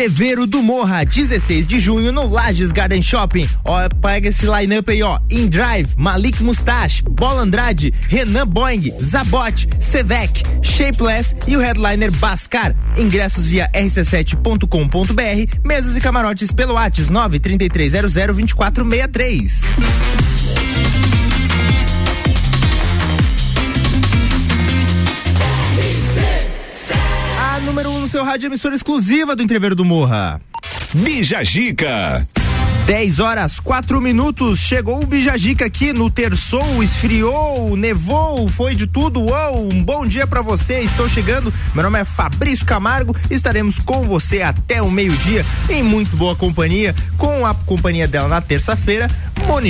Entreveiro do Morra, 16 de junho no Lages Garden Shopping. Ó, pega esse line-up aí, ó. In Drive, Malik Mustache, Bola Andrade, Renan Boing, Zabot, Sevec, Shapeless e o headliner Bascar. Ingressos via rc7.com.br, mesas e camarotes pelo WhatsApp 93300 número 1 um no seu rádio, emissora exclusiva do Entreveiro do Morra. Bija Gica. 10 horas, 4 minutos. Chegou o Bijagica aqui no Terçou, esfriou, nevou, foi de tudo. Uou, um bom dia para você. Estou chegando. Meu nome é Fabrício Camargo. Estaremos com você até o meio-dia em muito boa companhia, com a companhia dela na terça-feira,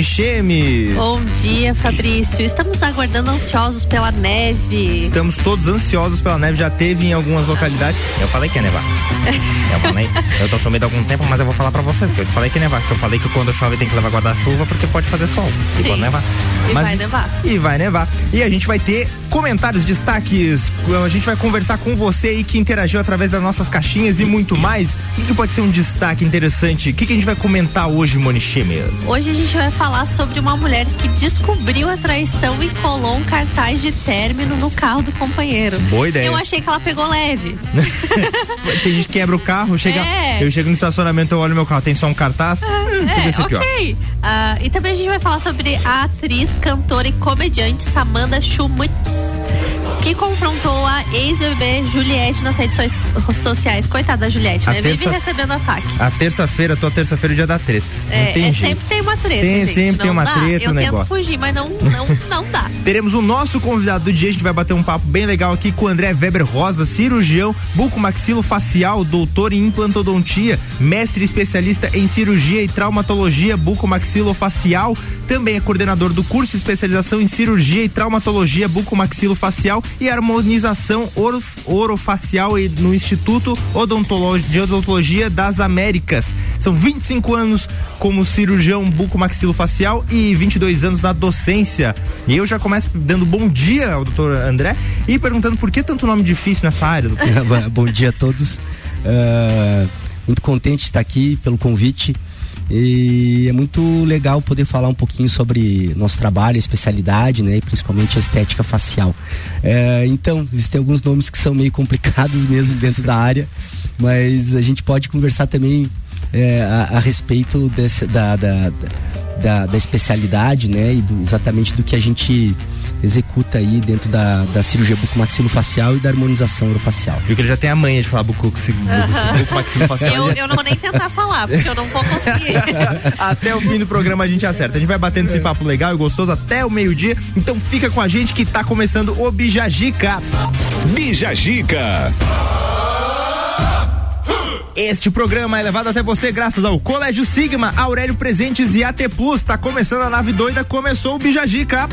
Chemes. Bom dia, Fabrício. Estamos aguardando ansiosos pela neve. Estamos todos ansiosos pela neve. Já teve em algumas localidades. Eu falei que ia nevar. eu falei. Eu tô sumido há algum tempo, mas eu vou falar para vocês que eu falei que ia nevar. Que eu falei que quando chove tem que levar guarda-chuva porque pode fazer sol. E pode nevar. E Mas, vai nevar. E vai nevar. E a gente vai ter comentários, destaques. A gente vai conversar com você aí que interagiu através das nossas caixinhas e muito mais. O que, pode ser um destaque interessante? O que, que a gente vai comentar hoje, Moni Chemes? Hoje a gente vai falar sobre uma mulher que descobriu a traição e colou um cartaz de término no carro do companheiro. Boa ideia. Eu achei que ela pegou leve. tem gente que quebra o carro, chega, é. eu chego no estacionamento, eu olho meu carro, tem só um cartaz. É é, ok. Uh, e também a gente vai falar sobre a atriz, cantora e comediante Samantha Schumutz que confrontou a ex-bebê Juliette nas redes sociais. Coitada da Juliette, a né? Terça... Vive recebendo ataque. A terça-feira, tua terça-feira é dia da treta. É, é sempre tem uma treta. Tem, gente. sempre não tem uma dá. treta. Eu negócio. tento fugir, mas não, não, não dá. Teremos o nosso convidado do dia, a gente vai bater um papo bem legal aqui com o André Weber Rosa, cirurgião, bucomaxilofacial, doutor em implantodontia, mestre especialista em cirurgia e traumatologia bucomaxilofacial, também é coordenador do curso de especialização em cirurgia e traumatologia bucomaxilofacial e harmonização oro, orofacial no Instituto de Odontologia das Américas. São 25 anos como cirurgião bucomaxilofacial e 22 anos na docência. E eu já começo dando bom dia ao doutor André e perguntando por que tanto nome difícil nessa área. bom dia a todos. Uh, muito contente de estar aqui pelo convite. E é muito legal poder falar um pouquinho sobre nosso trabalho, especialidade, né? E principalmente a estética facial. É, então, existem alguns nomes que são meio complicados mesmo dentro da área, mas a gente pode conversar também é, a, a, respeito desse, da, da, da, da, especialidade, né? E do, exatamente do que a gente executa aí dentro da, da cirurgia bucomaxilofacial e da harmonização orofacial. Viu que ele já tem a manha de falar bucomaxilofacial. eu, eu não vou nem tentar falar, porque eu não vou conseguir. até o fim do programa a gente acerta. A gente vai batendo esse papo legal e gostoso até o meio-dia. Então fica com a gente que tá começando o Bijagica. Bijagica. Este programa é levado até você graças ao Colégio Sigma, Aurélio Presentes e AT Plus. Tá começando a nave doida, começou o Bijagica.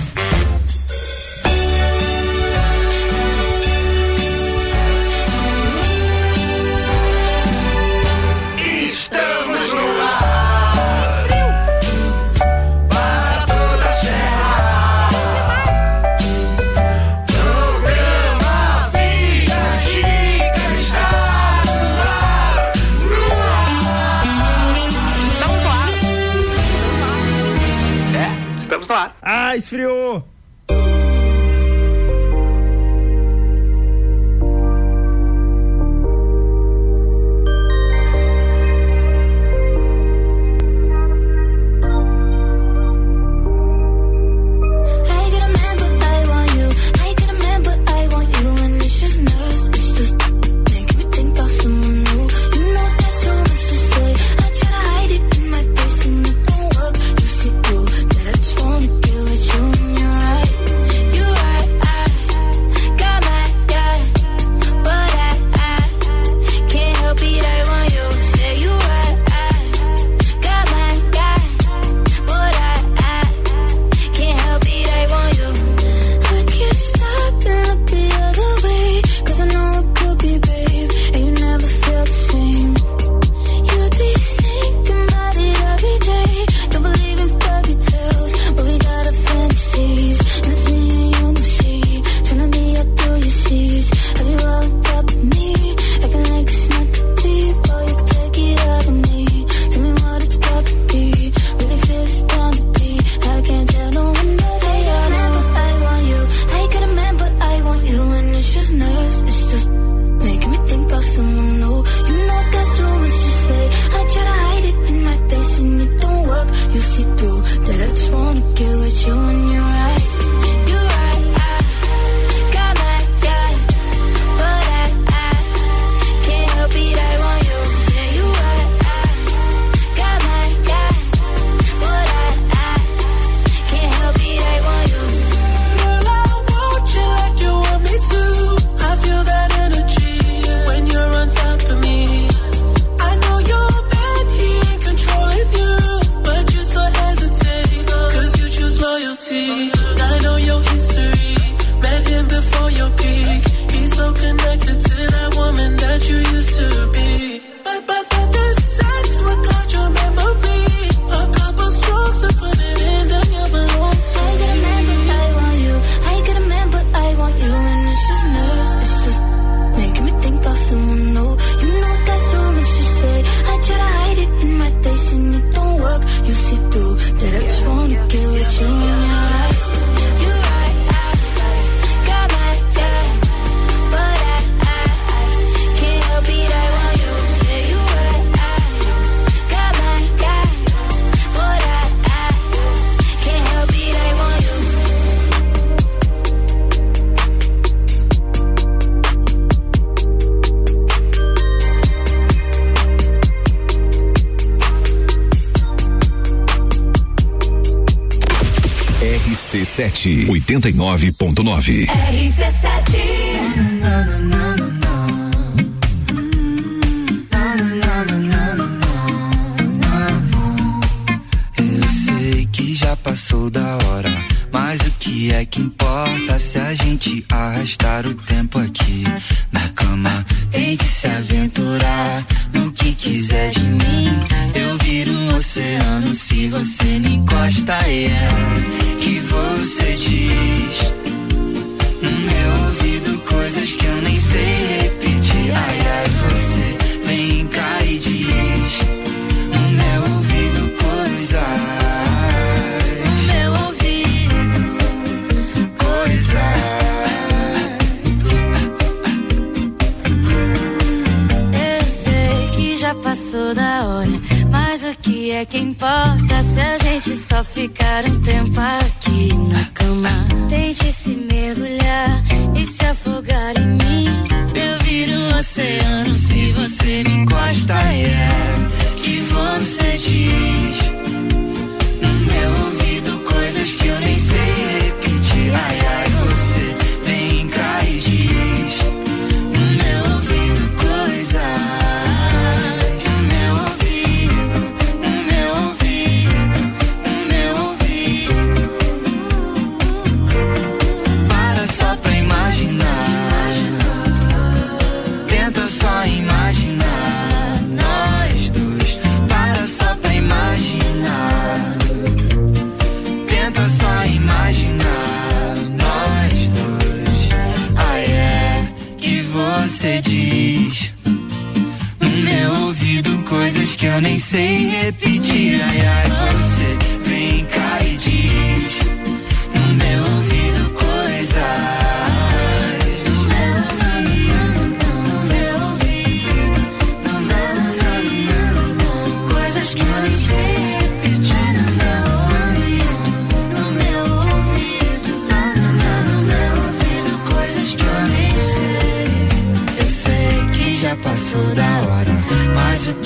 RC7 89.9. RC7 passou da hora. Mas o que é que importa se a gente arrastar o tempo aqui na cama? Tente se aventurar no que quiser de mim. Eu viro um oceano se você me encosta. É yeah. que você diz. No meu ouvido coisas que eu nem sei é que importa se a gente só ficar um tempo aqui na cama? Tente se mergulhar e se afogar em mim. Eu viro um oceano se você me encosta. É que você diz no meu ouvido coisas que eu nem sei sei repetir. Ai, ai,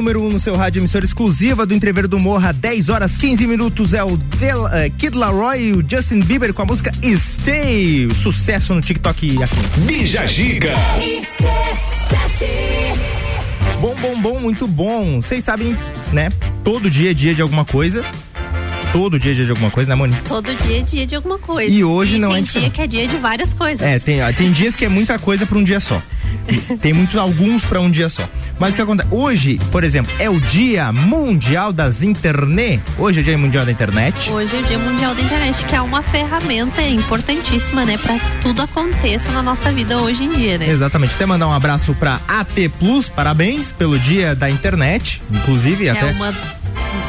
Número 1 um no seu rádio, emissora exclusiva do Entrever do Morra, 10 horas 15 minutos. É o Del, eh, Kid Laroi e o Justin Bieber com a música Stay. Sucesso no TikTok aqui. Bija Giga. RC7 Bom, bom, bom, muito bom. Vocês sabem, né? Todo dia é dia de alguma coisa. Todo dia é dia de alguma coisa, né, Moni? Todo dia é dia de alguma coisa. E hoje não tem é dia diferente. que é dia de várias coisas. É, tem, tem dias que é muita coisa pra um dia só. Tem muitos, alguns pra um dia só. Mas o que acontece? Hoje, por exemplo, é o Dia Mundial das Internet. Hoje é o Dia Mundial da Internet. Hoje é o Dia Mundial da Internet, que é uma ferramenta importantíssima, né, para que tudo aconteça na nossa vida hoje em dia, né? Exatamente. Até mandar um abraço pra AT Plus, parabéns pelo Dia da Internet. Inclusive, É até. uma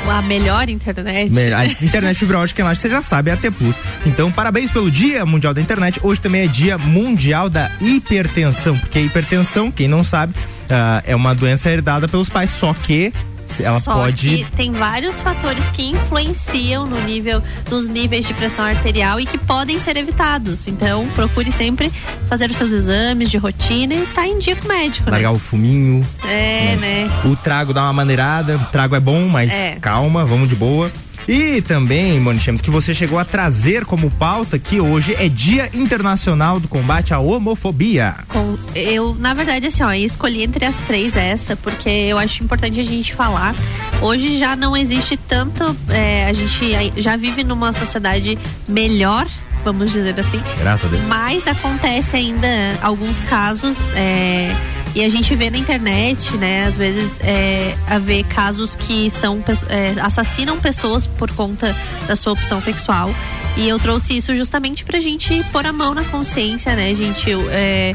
a melhor internet. A internet fibra ótica, lá, você já sabe, é a AT Plus. Então, parabéns pelo Dia Mundial da Internet. Hoje também é Dia Mundial da Hipertensão, porque a hipertensão, quem não sabe, ah, é uma doença herdada pelos pais, só que ela Só pode. tem vários fatores que influenciam no nível, nos níveis de pressão arterial e que podem ser evitados. Então, procure sempre fazer os seus exames de rotina e estar em dia com o médico, né? Largar o fuminho, É, né? o trago dá uma maneirada, o trago é bom, mas É. calma, vamos de boa. E também, Moni Chames, que você chegou a trazer como pauta que hoje é Dia Internacional do Combate à Homofobia. Com, eu, na verdade, assim, ó, escolhi entre as três essa, porque eu acho importante a gente falar. Hoje já não existe tanto. é, a gente já vive numa sociedade melhor, vamos dizer assim. Graças a Deus. Mas acontece ainda alguns casos. é, e a gente vê na internet, né, às vezes é, haver casos que são é, assassinam pessoas por conta da sua opção sexual. E eu trouxe isso justamente pra gente pôr a mão na consciência, né, gente? É,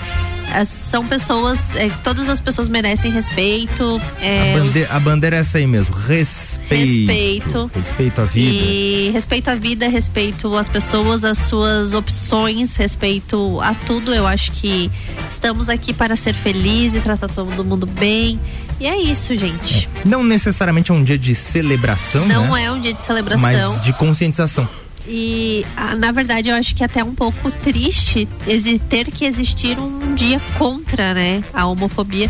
as- são pessoas, é, todas as pessoas merecem respeito. é, a, os- bande- a bandeira é essa aí mesmo. Respeito. Respeito. Respeito à vida. E respeito à vida, respeito às pessoas, às suas opções, respeito a tudo. Eu acho que estamos aqui para ser feliz e tratar todo mundo bem. E é isso, gente. Não necessariamente é um dia de celebração, Não né? é um dia de celebração. Mas de conscientização. E ah, na verdade eu acho que é até um pouco triste ter que existir um dia contra, né, a homofobia.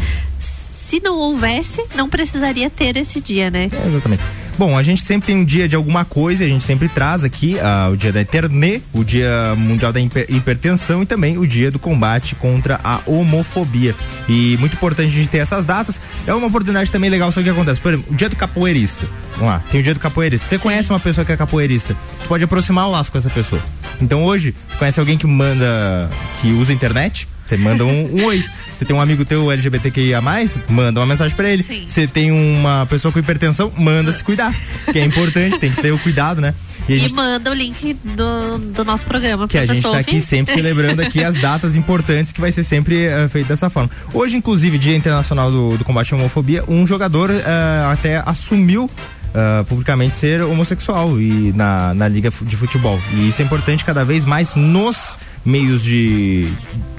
Se não houvesse, não precisaria ter esse dia, né? É, exatamente. Bom, a gente sempre tem um dia de alguma coisa, a gente sempre traz aqui ah, o dia da internet, o dia mundial da hiper- hipertensão e também o dia do combate contra a homofobia. E muito importante a gente ter essas datas. É uma oportunidade também legal, sabe o que acontece? Por exemplo, o dia do capoeirista. Vamos lá, tem o dia do capoeirista. Você Sim. conhece uma pessoa que é capoeirista? Você pode aproximar o laço com essa pessoa. Então hoje, você conhece alguém que manda, que usa a internet? Você manda um, um oi. Você tem um amigo teu LGBTQIA+, manda uma mensagem pra ele. Você tem uma pessoa com hipertensão, manda se cuidar. Que é importante, tem que ter o cuidado, né? E E gente, manda o link do, do nosso programa que a gente pessoa tá aqui sempre celebrando aqui as datas importantes que vai ser sempre eh, feito dessa forma. Hoje, inclusive, Dia Internacional do, do Combate à Homofobia, um jogador eh, até assumiu eh, publicamente ser homossexual e na, na liga de futebol. E isso é importante cada vez mais nos meios de,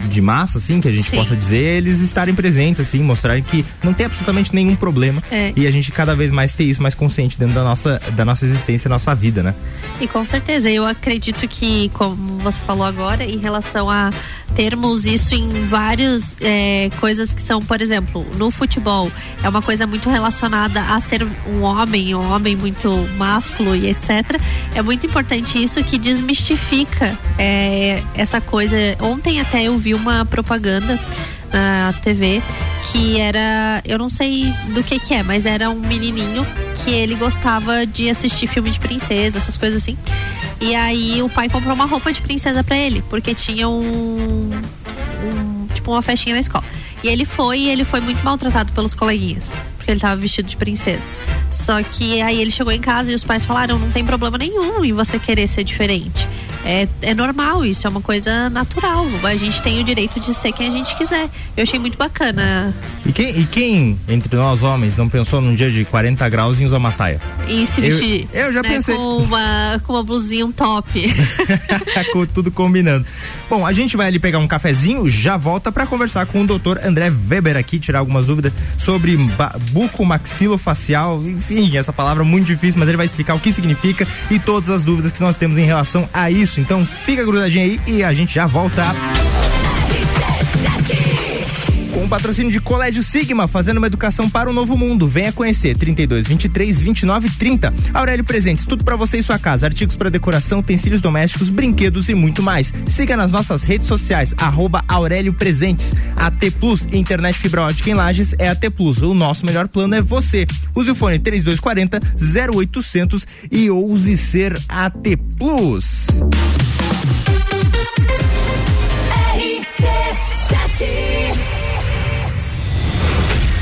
de massa, assim, que a gente Sim. possa dizer, eles estarem presentes, assim, mostrarem que não tem absolutamente nenhum problema. É. E a gente cada vez mais ter isso mais consciente dentro da nossa, da nossa existência, da nossa vida, né? E com certeza, eu acredito que, como você falou agora, em relação a termos isso em várias coisas que são, por exemplo, no futebol, é uma coisa muito relacionada a ser um homem, um homem muito másculo e etc. É muito importante isso que desmistifica é, essa coisa. Ontem até eu vi uma propaganda na TV que era, eu não sei do que que é, mas era um menininho que ele gostava de assistir filme de princesa, essas coisas assim. E aí o pai comprou uma roupa de princesa pra ele, porque tinha um, um- tipo uma festinha na escola. E ele foi e ele foi muito maltratado pelos coleguinhas, porque ele tava vestido de princesa. Só que aí ele chegou em casa e os pais falaram: não tem problema nenhum em você querer ser diferente. É, é normal, isso é uma coisa natural. A gente tem o direito de ser quem a gente quiser. Eu achei muito bacana E quem, e quem entre nós homens não pensou num dia de 40 graus em usar uma saia? em se Eu- vestir. eu já né, pensei. Com uma, com uma blusinha, um top. Com tudo combinando. Bom, a gente vai ali pegar um cafezinho, já volta pra conversar com o doutor André Weber aqui, tirar algumas dúvidas sobre bucomaxilofacial, enfim, essa palavra muito difícil, mas ele vai explicar o que significa e todas as dúvidas que nós temos em relação a isso. Então fica grudadinho aí e a gente já volta. Com o patrocínio de Colégio Sigma, fazendo uma educação para o novo mundo. Venha conhecer 32 23 29 30. Aurélio Presentes, tudo para você e sua casa, artigos para decoração, utensílios domésticos, brinquedos e muito mais. Siga nas nossas redes sociais arroba Aurélio Presentes. AT Plus, internet fibra ótica em Lages é AT Plus. O nosso melhor plano é você. Use o fone 3240 0800 e ouse ser AT Plus.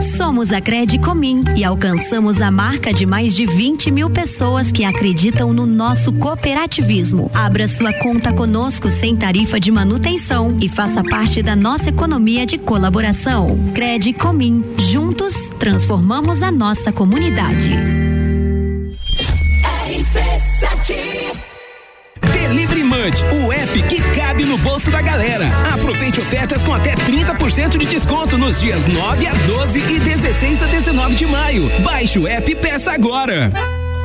Somos a Cred Comim e alcançamos a marca de mais de 20 mil pessoas que acreditam no nosso cooperativismo. Abra sua conta conosco sem tarifa de manutenção e faça parte da nossa economia de colaboração. Cred Comim, juntos transformamos a nossa comunidade. RC7 Restaurante, o app que cabe no bolso da galera. Aproveite ofertas com até 30% de desconto nos dias 9 a 12 e 16 a 19 de maio. Baixe o app e peça agora.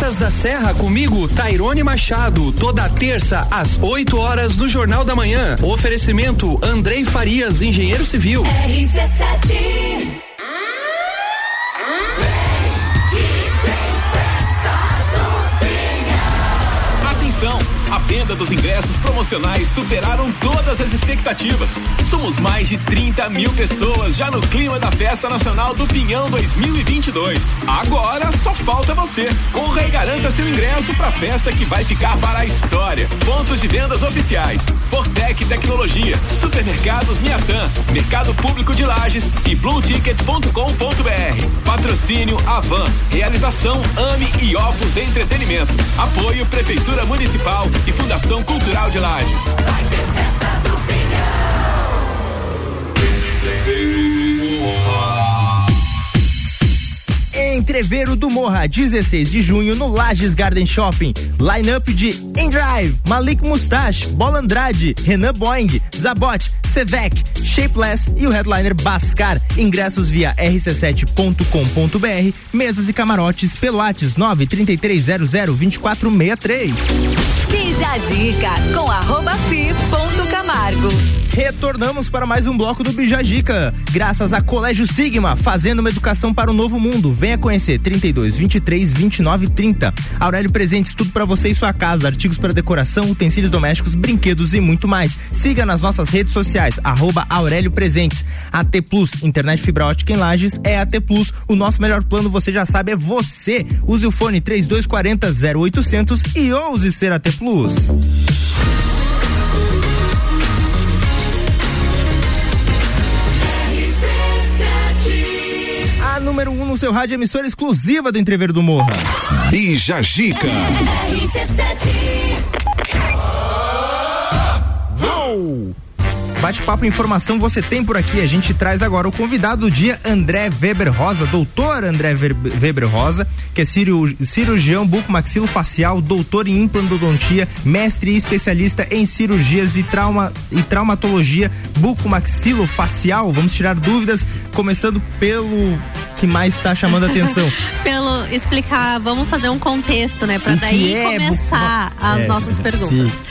Praças da Serra comigo, Tairone Machado, toda terça às 8 horas do Jornal da Manhã. Oferecimento Andrei Farias, engenheiro civil. RC7 Atenção! Venda dos ingressos promocionais superaram todas as expectativas. Somos mais de 30 mil pessoas já no clima da Festa Nacional do Pinhão 2022. Agora só falta você. Corra e garanta seu ingresso para a festa que vai ficar para a história. Pontos de vendas oficiais: Fortec Tecnologia, Supermercados Miatã, Mercado Público de Lages e BlueTicket.com.br. Patrocínio Avan. Realização Ame e Opus Entretenimento. Apoio Prefeitura Municipal e Fundação Cultural de Lages. Entreveiro do Morra, 16 de junho no Lages Garden Shopping. Line-up de Endrive, Malik Mustache, Bola Andrade, Renan Boing, Zabot, Sevec, Shapeless e o headliner Bascar. Ingressos via rc7.com.br, mesas e camarotes pelo Lattes 933002463. Bija a dica com arroba fi Camargo. Retornamos para mais um bloco do Bijagica, graças a Colégio Sigma, fazendo uma educação para o novo mundo. Venha conhecer 32 23 29 30. Aurélio Presentes, tudo para você e sua casa, artigos para decoração, utensílios domésticos, brinquedos e muito mais. Siga nas nossas redes sociais, arroba Aurélio Presentes. AT Plus, internet fibra ótica em Lages é AT Plus. O nosso melhor plano, você já sabe, é você. Use o fone 3240 0800 e ouse ser AT Plus. A número 1 um no seu rádio, emissora exclusiva do Entrever do Morra. Bija Gica. Bate-papo e informação você tem por aqui. A gente traz agora o convidado do dia, André Weber Rosa, doutor André Weber Rosa, que é cirurgião bucomaxilo facial, doutor em implantodontia, mestre e especialista em cirurgias e, trauma, e traumatologia bucomaxilo facial. Vamos tirar dúvidas, começando pelo que mais está chamando a atenção. pelo explicar, vamos fazer um contexto, né? Para daí é começar as é, nossas perguntas.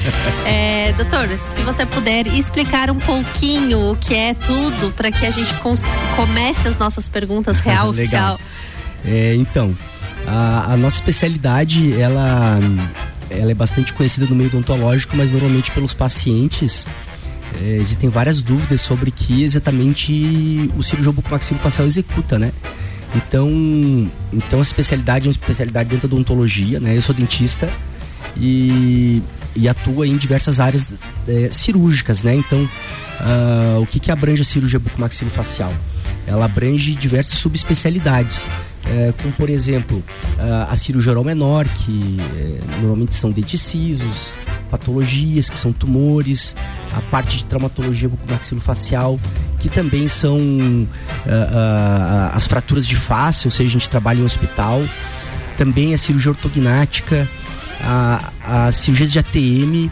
É, doutor, se você puder explicar um pouquinho o que é tudo para que a gente comece as nossas perguntas real oficial. É, então, a, a, nossa especialidade, ela, ela é bastante conhecida no meio odontológico, mas normalmente pelos pacientes é, existem várias dúvidas sobre que exatamente o cirurgião bucomaxilofacial executa, né? Então, então a especialidade é uma especialidade dentro da odontologia, né? Eu sou dentista e, e em diversas áreas é, cirúrgicas, né? Então, uh, o que, que abrange a cirurgia bucomaxilofacial? Ela abrange diversas subespecialidades. É, como por exemplo uh, a cirurgia oral menor, que é, normalmente são denticisos, patologias, que são tumores, a parte de traumatologia bucomaxilofacial, que também são uh, uh, as fraturas de face, ou seja, a gente trabalha em hospital, também a cirurgia ortognática, a, cirurgias de ATM,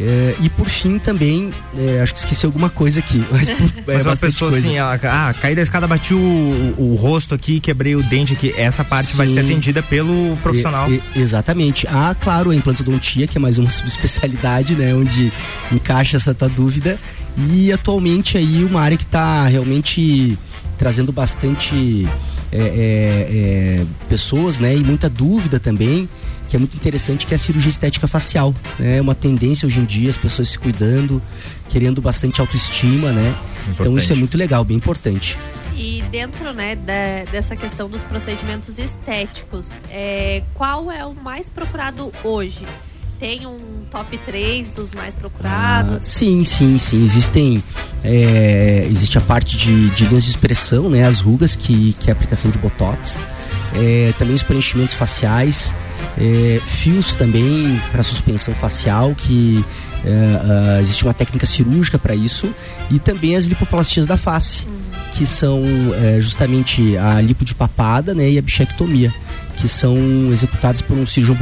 é, e por fim também, é, acho que esqueci alguma coisa aqui. Mas, mas é uma pessoa coisa. assim, ela, ah, caí da escada, bati o, o, o, rosto aqui, quebrei o dente aqui. Essa parte Sim. vai ser atendida pelo profissional. exatamente. Ah, claro, a implantodontia, que é mais uma subespecialidade, né? Onde encaixa essa tua dúvida. E atualmente aí uma área que está realmente trazendo bastante é, é, é, pessoas, né? E muita dúvida também que é muito interessante, que é a cirurgia estética facial. Né? É uma tendência hoje em dia, as pessoas se cuidando, querendo bastante autoestima, né? Importante. Então isso é muito legal, bem importante. E dentro né, da, dessa questão dos procedimentos estéticos, é, qual é o mais procurado hoje? Tem um top 3 dos mais procurados? Ah, sim, sim, sim. Existem. É, existe a parte de, de linhas de expressão, né? As rugas, que, que é a aplicação de Botox. É, também os preenchimentos faciais é, fios também para suspensão facial, que é, existe uma técnica cirúrgica para isso, e também as lipoplastias da face, uhum. que são é, justamente a lipo de papada né, e a bichectomia que são executados por um cirurgião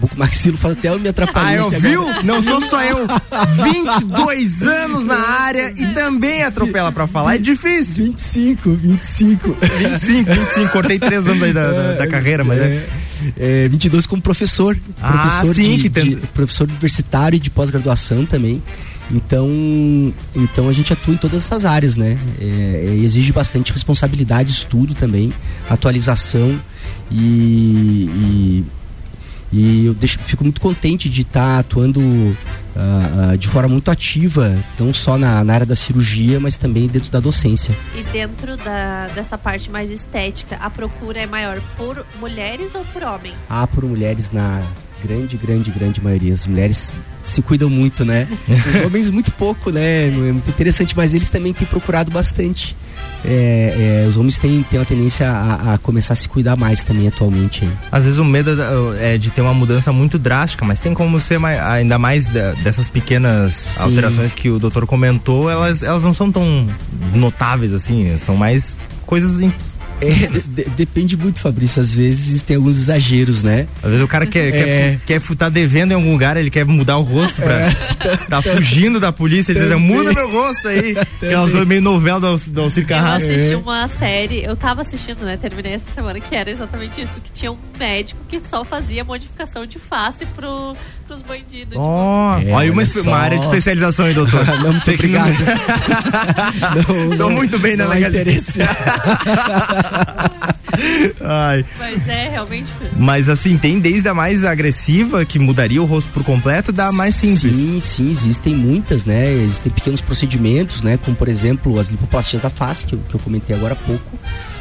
bucomaxilo, faz até eu me atrapalhar. Ah, eu viu? Não sou só eu. 22 anos na área e também atropela pra falar, é difícil. 25, 25. 25, 25, cortei três anos aí da, da, da carreira, mas é. é 22 como professor. Ah, professor sim, de, que tem... de, professor universitário e de pós-graduação também. Então, então a gente atua em todas essas áreas, né? É, é exige bastante responsabilidade, estudo também, atualização e, e, e eu deixo, fico muito contente de estar tá atuando uh, uh, de forma muito ativa, não só na, na, área da cirurgia, mas também dentro da docência. E dentro da, dessa parte mais estética, a procura é maior por mulheres ou por homens? Ah, por mulheres na grande, grande, grande maioria. As mulheres se cuidam muito, né? Os homens muito pouco, né? É muito interessante, mas eles também têm procurado bastante é, é, os homens têm, têm uma tendência a, a, começar a se cuidar mais também atualmente. Às vezes o medo é de ter uma mudança muito drástica, mas tem como ser mais, ainda mais dessas pequenas Sim. alterações que o doutor comentou, elas, elas não são tão notáveis assim, são mais coisas é, de, depende muito, Fabrício. Às vezes tem alguns exageros, né? Às vezes o cara quer, é. quer, quer tá devendo em algum lugar, ele quer mudar o rosto pra. É. tá fugindo da polícia, ele diz, muda meu rosto aí. Aquelas coisas meio novela do, do Alcir Carrasco. Eu assisti é. uma série, eu tava assistindo, né? Terminei essa semana, que era exatamente isso: que tinha um médico que só fazia modificação de face pro, pros bandidos. Oh, tipo... é, olha uma, uma, área de especialização aí, doutor. não, muito obrigado. não, não, Tô muito bem na legalidade. Ai. Mas é realmente. Mas assim, tem desde a mais agressiva, que mudaria o rosto por completo, da mais simples. Sim, sim, existem muitas, né? Existem pequenos procedimentos, né? Como por exemplo as lipoplastias da face, que eu, que eu comentei agora há pouco.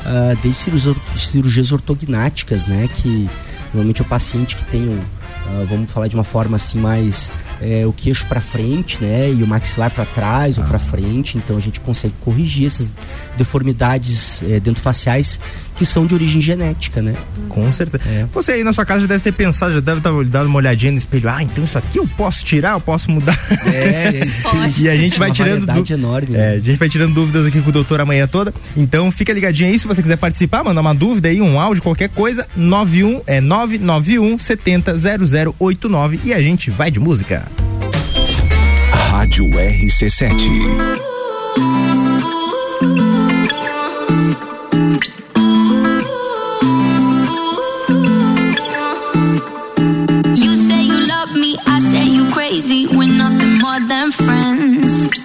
Uh, desde cirurgias, cirurgias ortognáticas, né? Que normalmente é o paciente que tem um uh, vamos falar de uma forma assim mais é, o queixo para frente, né? E o maxilar para trás ou para frente. Então a gente consegue corrigir essas deformidades é, dentofaciais que são de origem genética, né? Com certeza. Você aí na sua casa já deve ter pensado, já deve estar dado uma olhadinha no espelho. Ah, então isso aqui eu posso tirar, eu posso mudar. É, existe- e a gente vai uma tirando. variedade enorme, né? É, a gente vai tirando dúvidas aqui com o doutor amanhã toda. Então fica ligadinho aí, se você quiser participar, mandar uma dúvida aí, um áudio, qualquer coisa, 91 é 991 70 0089 e a gente vai de música. Rádio RC7. You say you love me, I say you crazy. We're nothing more than friends.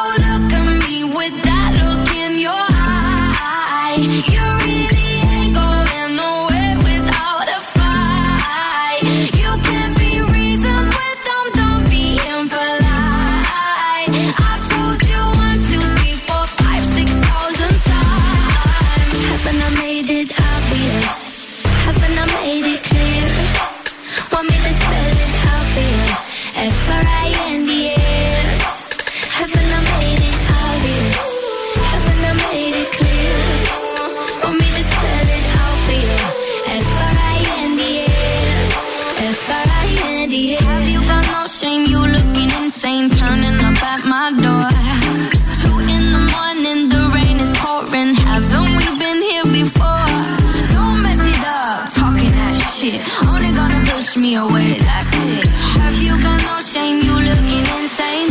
shit. Only gonna push me away, that's it. Have you got no shame? You looking insane.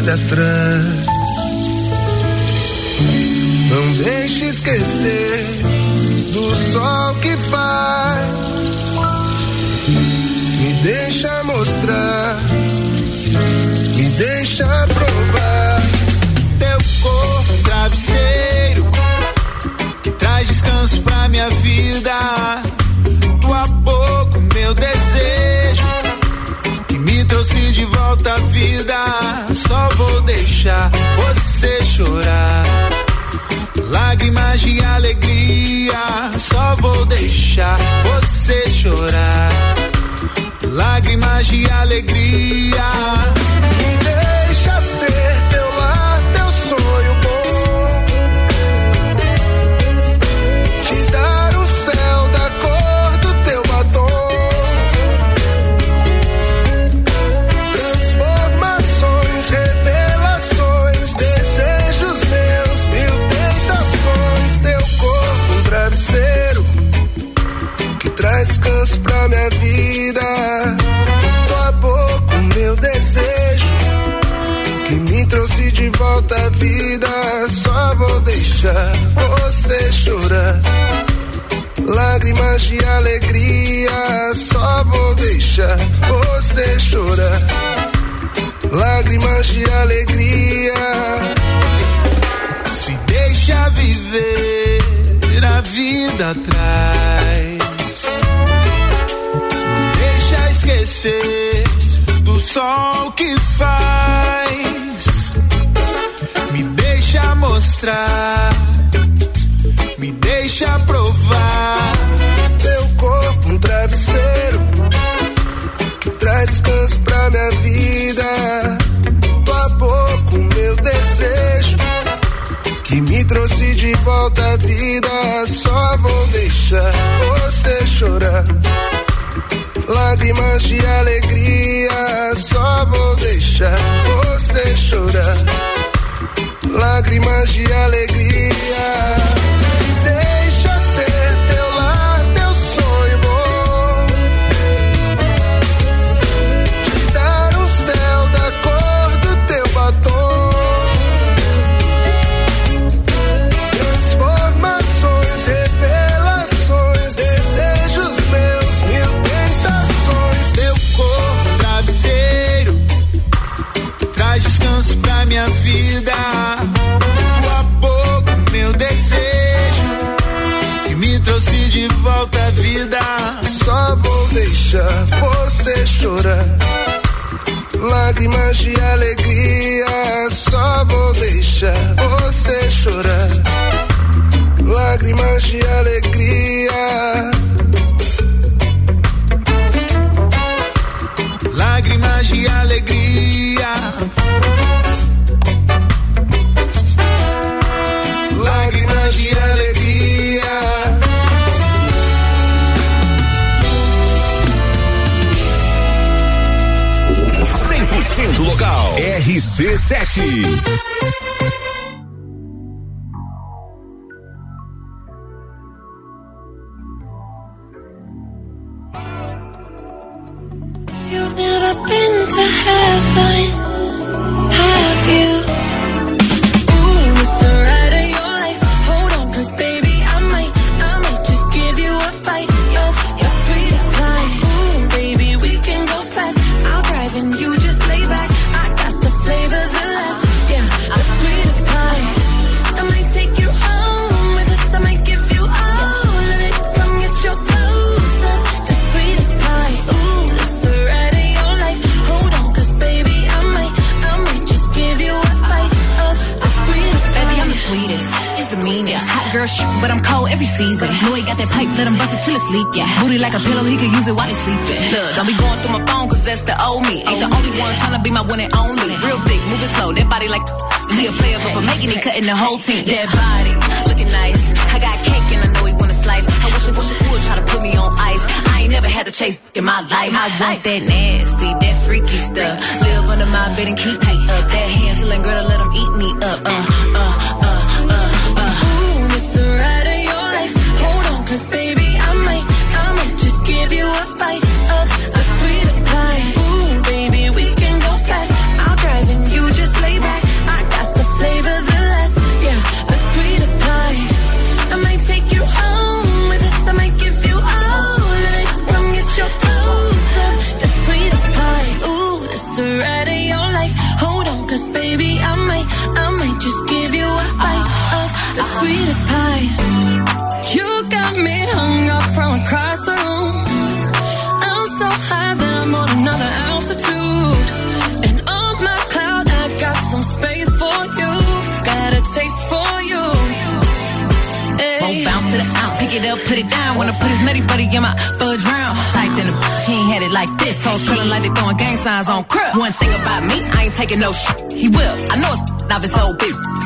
vida atrás. Não deixe esquecer do sol que faz. Me deixa mostrar, me deixa provar. Teu corpo travesseiro que traz descanso pra minha vida. Tua boca, meu desejo que me trouxe de volta à vida. Deixar você chorar. Lágrimas de alegria, só vou deixar você chorar. Lágrimas de alegria. chora, Lágrimas de alegria, só vou deixar você chorar. Lágrimas de alegria, se deixa viver a vida atrás. Não deixa esquecer do sol que faz. Me deixa mostrar deixa provar. Teu corpo, um travesseiro que traz descanso pra minha vida. Tua boca, o meu desejo que me trouxe de volta à vida. Só vou deixar você chorar. Lágrimas de alegria, só vou deixar você chorar. Lágrimas de alegria lágrimas de alegria. Só vou deixar você chorar. Lágrimas de alegria sete.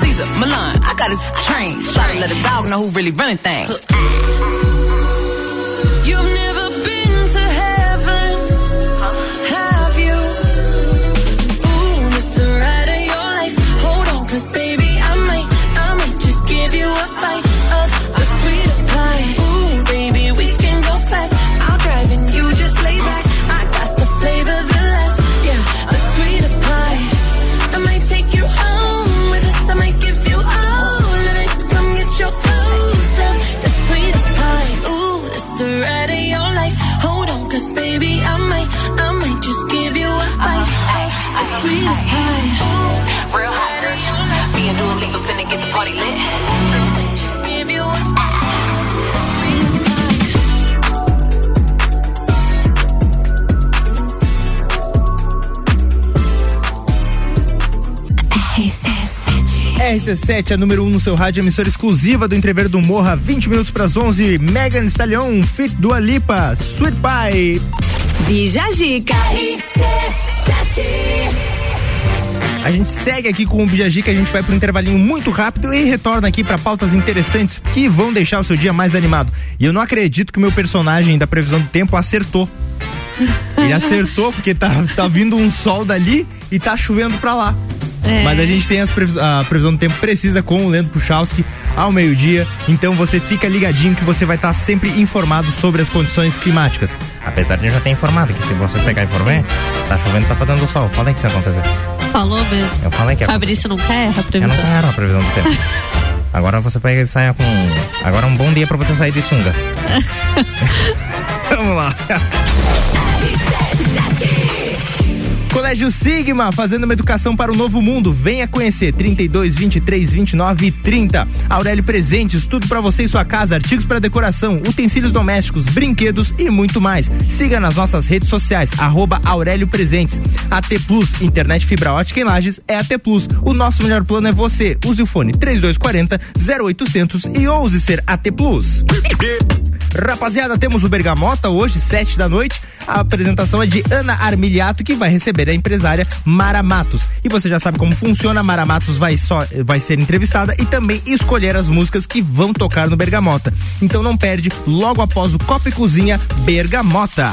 Caesar, Milan, I got his train. Try to let a dog know who really running things. RC7 é número 1 um no seu rádio, emissora exclusiva do Entrever do Morra, 20 minutos para as 11. Megan Stallion, Fit do Alipa, Sweet Pie. Bija Dica. RC7. A gente segue aqui com o Bijagica, a gente vai para um intervalinho muito rápido e retorna aqui para pautas interessantes que vão deixar o seu dia mais animado. E eu não acredito que o meu personagem da previsão do tempo acertou. Ele acertou porque tá, tá vindo um sol dali e tá chovendo para lá. É. Mas a gente tem as previs a previsão do tempo precisa com o Leandro Puchalski ao meio-dia. Então você fica ligadinho que você vai estar sempre informado sobre as condições climáticas. Apesar de eu já ter informado que se você pegar e for ver, tá chovendo, tá fazendo sol. Falei que isso ia acontecer. Falou mesmo. Eu falei que era. Fabrício nunca erra a Eu previsão. não quero a previsão do tempo. Agora você pega e saia com. Agora é um bom dia pra você sair de sunga. Vamos lá. Colégio Sigma, fazendo uma educação para o novo mundo. Venha conhecer 32, 23, 29 e 30. Aurélio Presentes, tudo para você e sua casa, artigos para decoração, utensílios domésticos, brinquedos e muito mais. Siga nas nossas redes sociais, arroba Aurélio Presentes. AT Plus, internet fibra ótica em Lages é AT Plus. O nosso melhor plano é você. Use o fone 3240 0800 e ouse ser AT Plus. Rapaziada, temos o Bergamota hoje, sete da noite. A apresentação é de Ana Armiliato, que vai receber a empresária Mara Matos. E você já sabe como funciona, Mara Matos vai, só, vai ser entrevistada e também escolher as músicas que vão tocar no Bergamota. Então não perde, logo após o Copa e Cozinha Bergamota.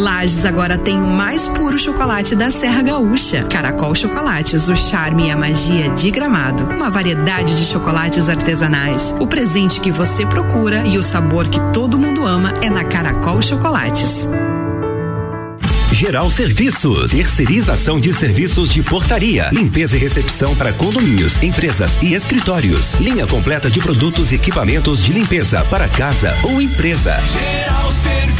Lages agora tem o mais puro chocolate da Serra Gaúcha. Caracol Chocolates, o charme e a magia de Gramado. Uma variedade de chocolates artesanais. O presente que você procura e o sabor que todo mundo ama é na Caracol Chocolates. Geral Serviços, terceirização de serviços de portaria, limpeza e recepção para condomínios, empresas e escritórios. Linha completa de produtos e equipamentos de limpeza para casa ou empresa. Geral Serviços.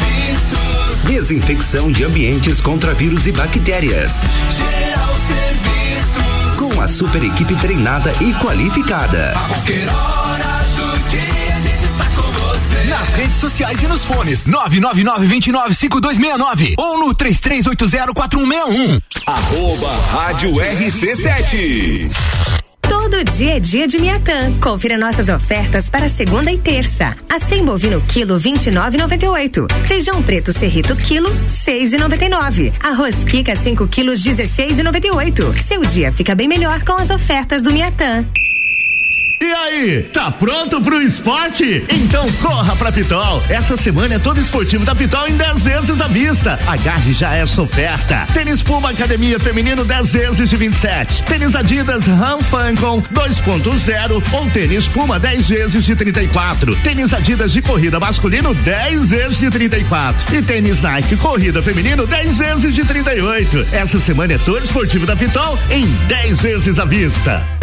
Desinfecção de ambientes contra vírus e bactérias. Geral Serviços. Com a super equipe treinada e qualificada. A qualquer hora do dia a gente está com você. Nas redes sociais e nos fones 999-295269 ou no 33804161. Arroba Rádio RC7. Todo dia é dia de Miatã. Confira nossas ofertas para segunda e terça. Acém bovino quilo 29,98. Feijão preto serrito quilo 6,99. Arroz Kika 5 quilos 16,98. Seu dia fica bem melhor com as ofertas do Miatã. E aí, tá pronto pro esporte? Então corra pra Pitol. Essa semana é todo esportivo da Pitol em 10 vezes à vista. Agarre já essa oferta. Tênis Puma Academia Feminino 10 vezes de 27. Tênis Adidas Ram Fancon 2.0 ou tênis Puma 10 vezes de 34. Tênis Adidas de corrida masculino 10 vezes de 34. E tênis Nike Corrida Feminino 10 vezes de 38. Essa semana é todo esportivo da Pitol em 10 vezes à vista.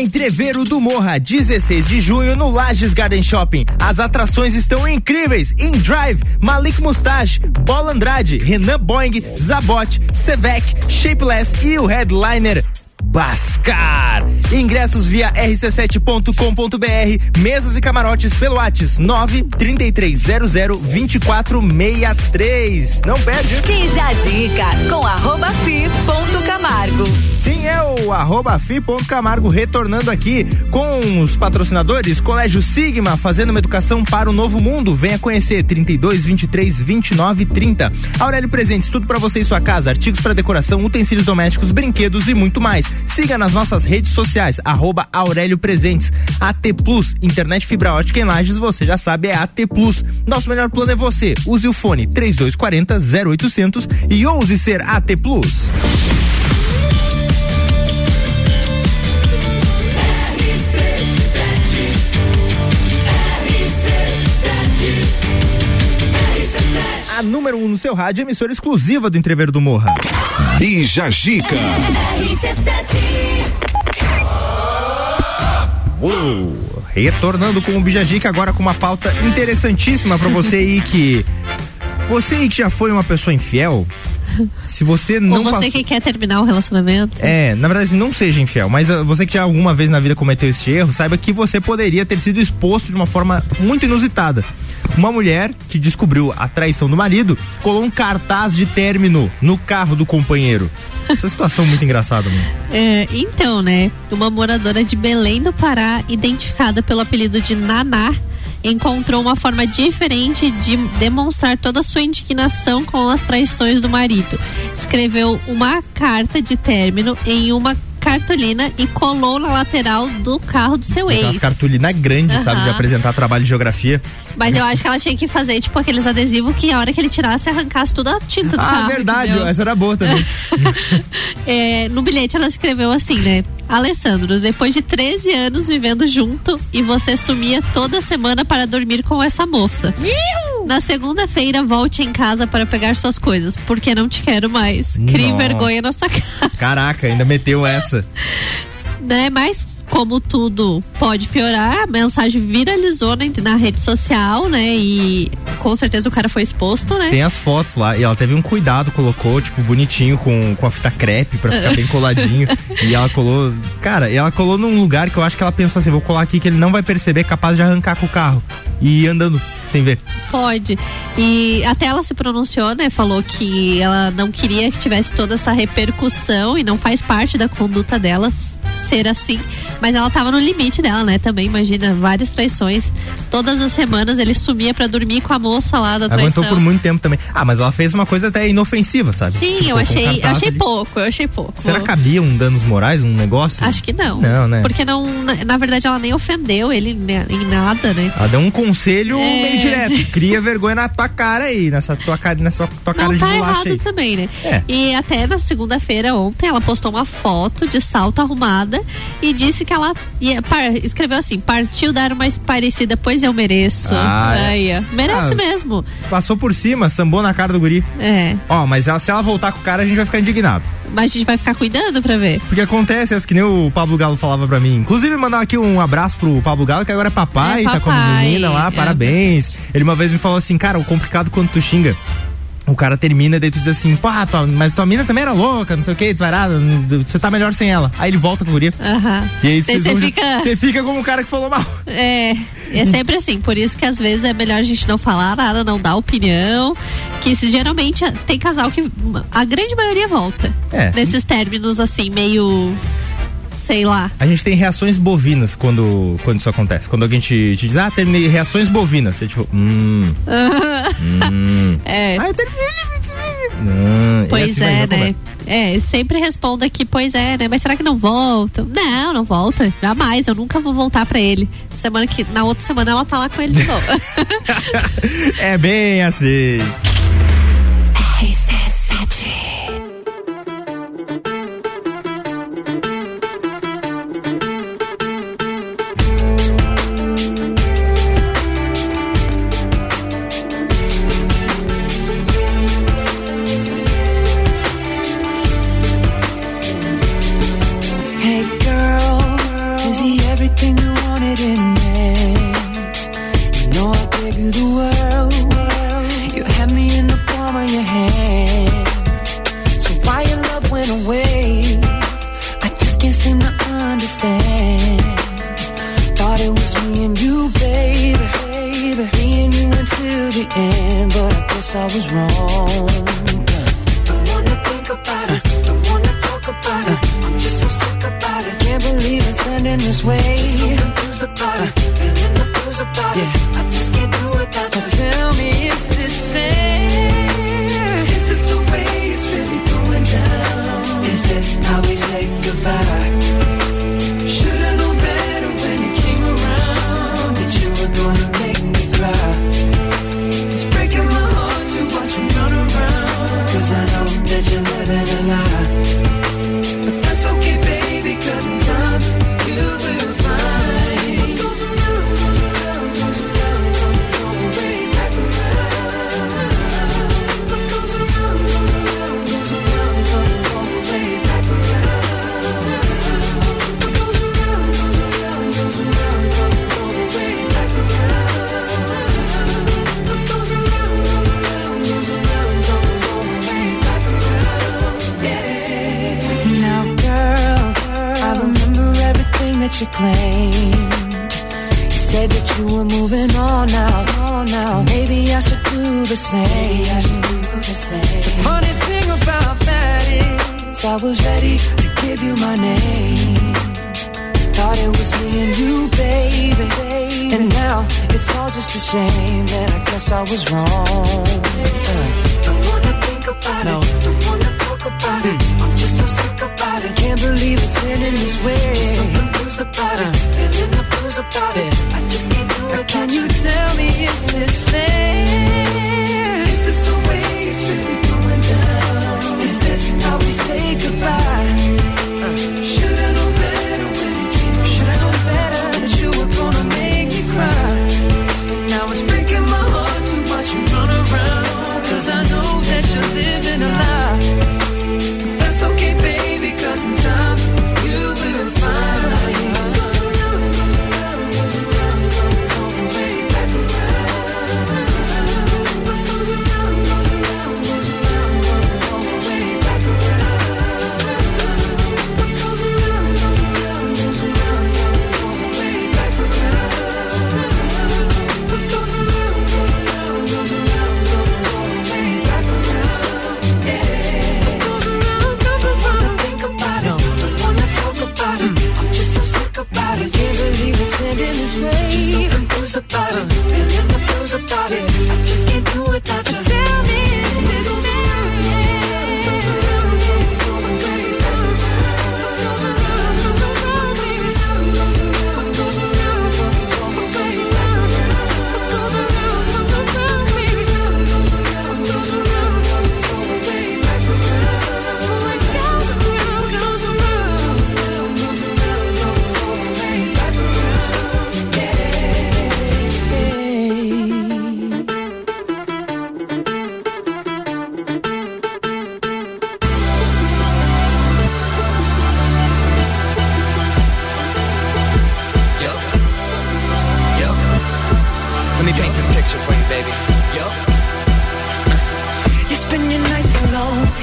Entreveiro do Morra, 16 de junho no Lages Garden Shopping. As atrações estão incríveis. In Drive, Malik Mustache, Bola Andrade, Renan Boing, Zabot, Sevec, Shapeless e o headliner Bascar. Ingressos via rc7.com.br, mesas e camarotes pelo Whats 93300 2463. Não perde. Bija a dica com arroba fi ponto Camargo. Sim, é o arroba fi.camargo retornando aqui com os patrocinadores Colégio Sigma, fazendo uma educação para o novo mundo. Venha conhecer 32 23 29 30. Aurélio Presentes, tudo para você e sua casa, artigos para decoração, utensílios domésticos, brinquedos e muito mais. Siga nas nossas redes sociais, arroba Aurélio Presentes. AT Plus, internet fibra ótica em Lages, você já sabe, é AT Plus. Nosso melhor plano é você. Use o fone 3240 0800 e ouse ser AT Plus. A número 1 um no seu rádio, emissora exclusiva do Entrever do Morra. Bija Gica. Uou. Retornando com o Bijajica agora com uma pauta interessantíssima pra você aí que. Você aí que já foi uma pessoa infiel, se você não Ou você passou- que quer terminar o relacionamento. É, na verdade, não seja infiel, mas ah, você que já alguma vez na vida cometeu esse erro, saiba que você poderia ter sido exposto de uma forma muito inusitada. Uma mulher que descobriu a traição do marido colou um cartaz de término no carro do companheiro. Essa situação é muito engraçada, mano. É, então, né? Uma moradora de Belém do Pará, identificada pelo apelido de Naná, encontrou uma forma diferente de demonstrar toda a sua indignação com as traições do marido. Escreveu uma carta de término em uma cartolina e colou na lateral do carro do seu ex. cartolinas grandes, sabe, de apresentar trabalho de geografia. Mas eu acho que ela tinha que fazer, tipo, aqueles adesivos que a hora que ele tirasse, arrancasse toda a tinta do Ah, carro. verdade, entendeu? essa era boa também. É, no bilhete ela escreveu assim, né? Alessandro, depois de 13 anos vivendo junto e você sumia toda semana para dormir com essa moça. Na segunda-feira, volte em casa para pegar suas coisas, porque não te quero mais. Crie vergonha na sua cara, Caraca, ainda meteu essa. né? Mas, como tudo pode piorar, a mensagem viralizou na, na rede social, né? E com certeza o cara foi exposto, né? Tem as fotos lá e ela teve um cuidado, colocou, tipo, bonitinho com, com a fita crepe pra ficar bem coladinho. e ela colou. Cara, e ela colou num lugar que eu acho que ela pensou assim: vou colar aqui que ele não vai perceber, capaz de arrancar com o carro. E ir andando sem ver. Pode. E até ela se pronunciou, né? Falou que ela não queria que tivesse toda essa repercussão e não faz parte da conduta dela ser assim. Mas ela tava no limite dela, né? Também, imagina, várias traições. Todas as semanas ele sumia pra dormir com a moça lá da traição. Aguentou por muito tempo também. Ah, mas ela fez uma coisa até inofensiva, sabe? Sim, Tipo, eu achei, eu achei ali. pouco, eu achei pouco. Será que cabia um danos morais, um negócio? Acho que não. Não, né? Porque não, na, na verdade ela nem ofendeu ele né, em nada, né? Ela deu um conselho É. meio direto. Cria vergonha na tua cara aí, nessa tua cara, nessa tua cara Não de tá errado aí. também, né? É. E até na segunda-feira, ontem, ela postou uma foto de salto arrumada e disse que ela ia, par- escreveu assim: partiu dar uma parecida, pois eu mereço. Ah, é. Aí, ó. Merece Ah, mesmo. Passou por cima, sambou na cara do guri. É. Ó, mas ela- se ela voltar com o cara, a gente vai ficar indignado. Mas a gente vai ficar cuidando pra ver. Porque acontece, as que nem o Pablo Galo falava pra mim. Inclusive, mandar aqui um abraço pro Pablo Galo, que agora é papai, É, tá com a papai, menina lá, é. parabéns. Ele uma vez me falou assim, cara, o complicado quando tu xinga. O cara termina, daí tu diz assim, pô, tua, mas tua mina também era louca, não sei o que, desvairada, você tá melhor sem ela. Aí ele volta com a guria. Aham. E aí você fica- você fica como o cara que falou mal. É, é sempre assim, por isso que às vezes é melhor a gente não falar nada, não dar opinião, que se, geralmente tem casal que a grande maioria volta. É. Nesses términos assim, meio sei lá. A gente tem reações bovinas quando, quando isso acontece. Quando alguém te, te diz, ah, terminei reações bovinas. Você tipo, hum. hum. É. Ah, eu terminei. Hum, pois assim é, né? né? É, sempre respondo aqui, pois é, né? Mas será que não volta? Não, não volta. Jamais, eu nunca vou voltar para ele. Semana que, na outra semana ela tá lá com ele de novo. é bem assim. I was wrong.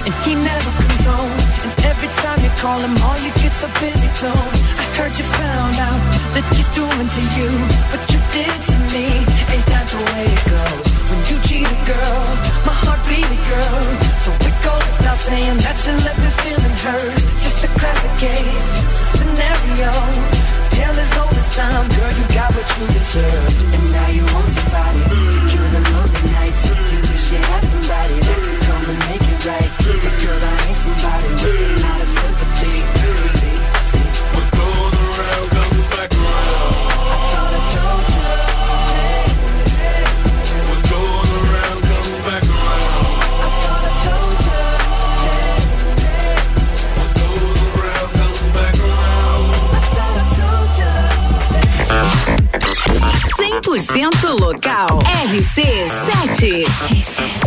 and he never comes home. And every time you call him, all you get's a busy tone. I heard you found out that he's doing to you what you did to me. Ain't that the way it goes? When you cheat a girl, my heart beat a girl. So it goes without saying that you left me feeling hurt. Just a classic case scenario. Tell as old as time, girl, you got what you deserved, and now you want somebody to kill the love. 19 Wish you. Had somebody that could come and make it right. But girl, I ain't somebody, not a Acento local RC7. RC7.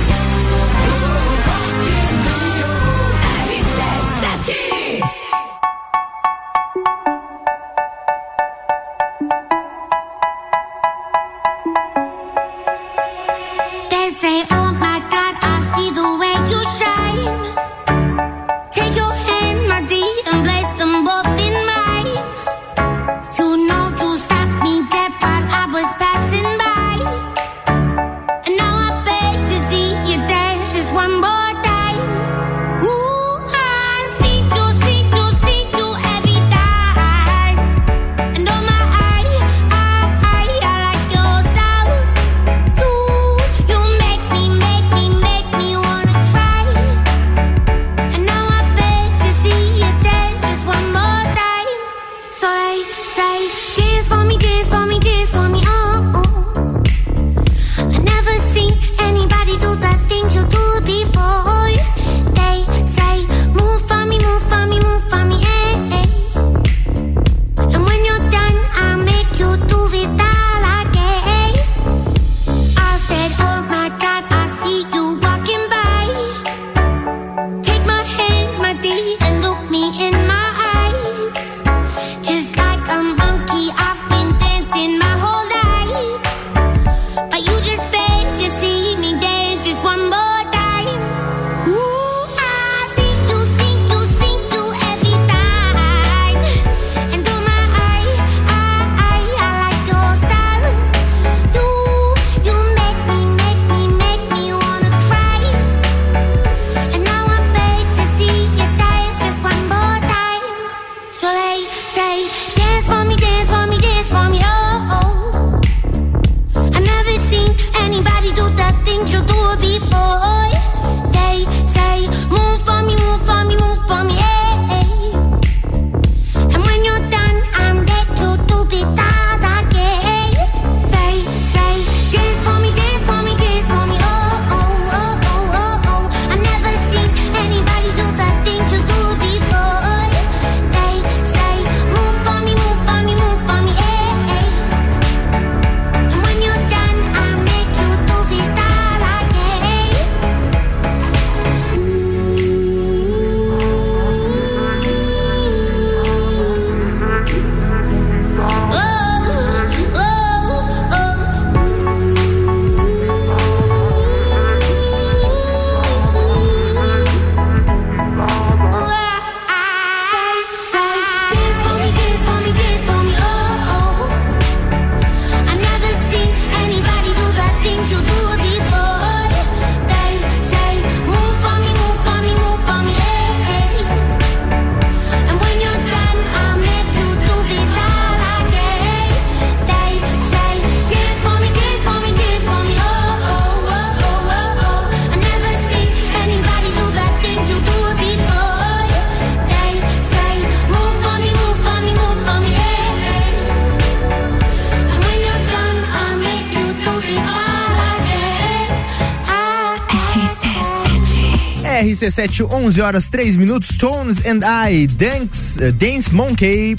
RC7, 11 horas 3 minutos. Stones and I, Dance, uh, Dance Monkey.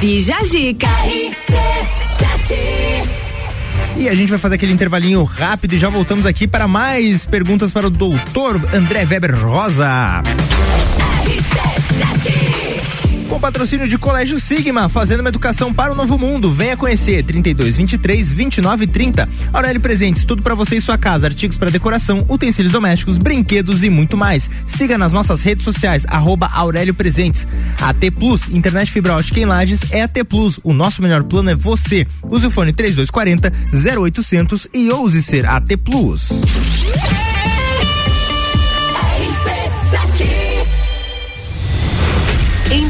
Bija Zica. E a gente vai fazer aquele intervalinho rápido e já voltamos aqui para mais perguntas para o doutor André Weber Rosa. Patrocínio de Colégio Sigma, fazendo uma educação para o novo mundo. Venha conhecer 32 23 29 30. Aurélio Presentes, tudo para você e sua casa, artigos para decoração, utensílios domésticos, brinquedos e muito mais. Siga nas nossas redes sociais arroba Aurélio Presentes. AT Plus, internet fibra ótica em Lages é AT Plus. O nosso melhor plano é você. Use o fone 3240 0800 e ouse ser AT Plus.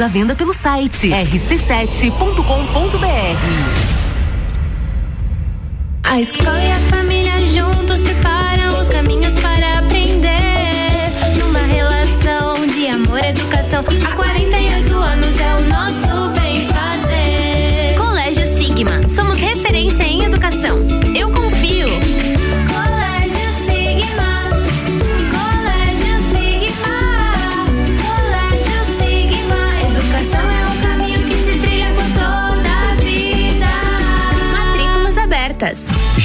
À venda pelo site rc7.com.br. A escola e a família juntos preparam os caminhos para aprender. Numa relação de amor e educação, há 48 anos é o nosso bem fazer. Colégio Sigma, somos referência em educação.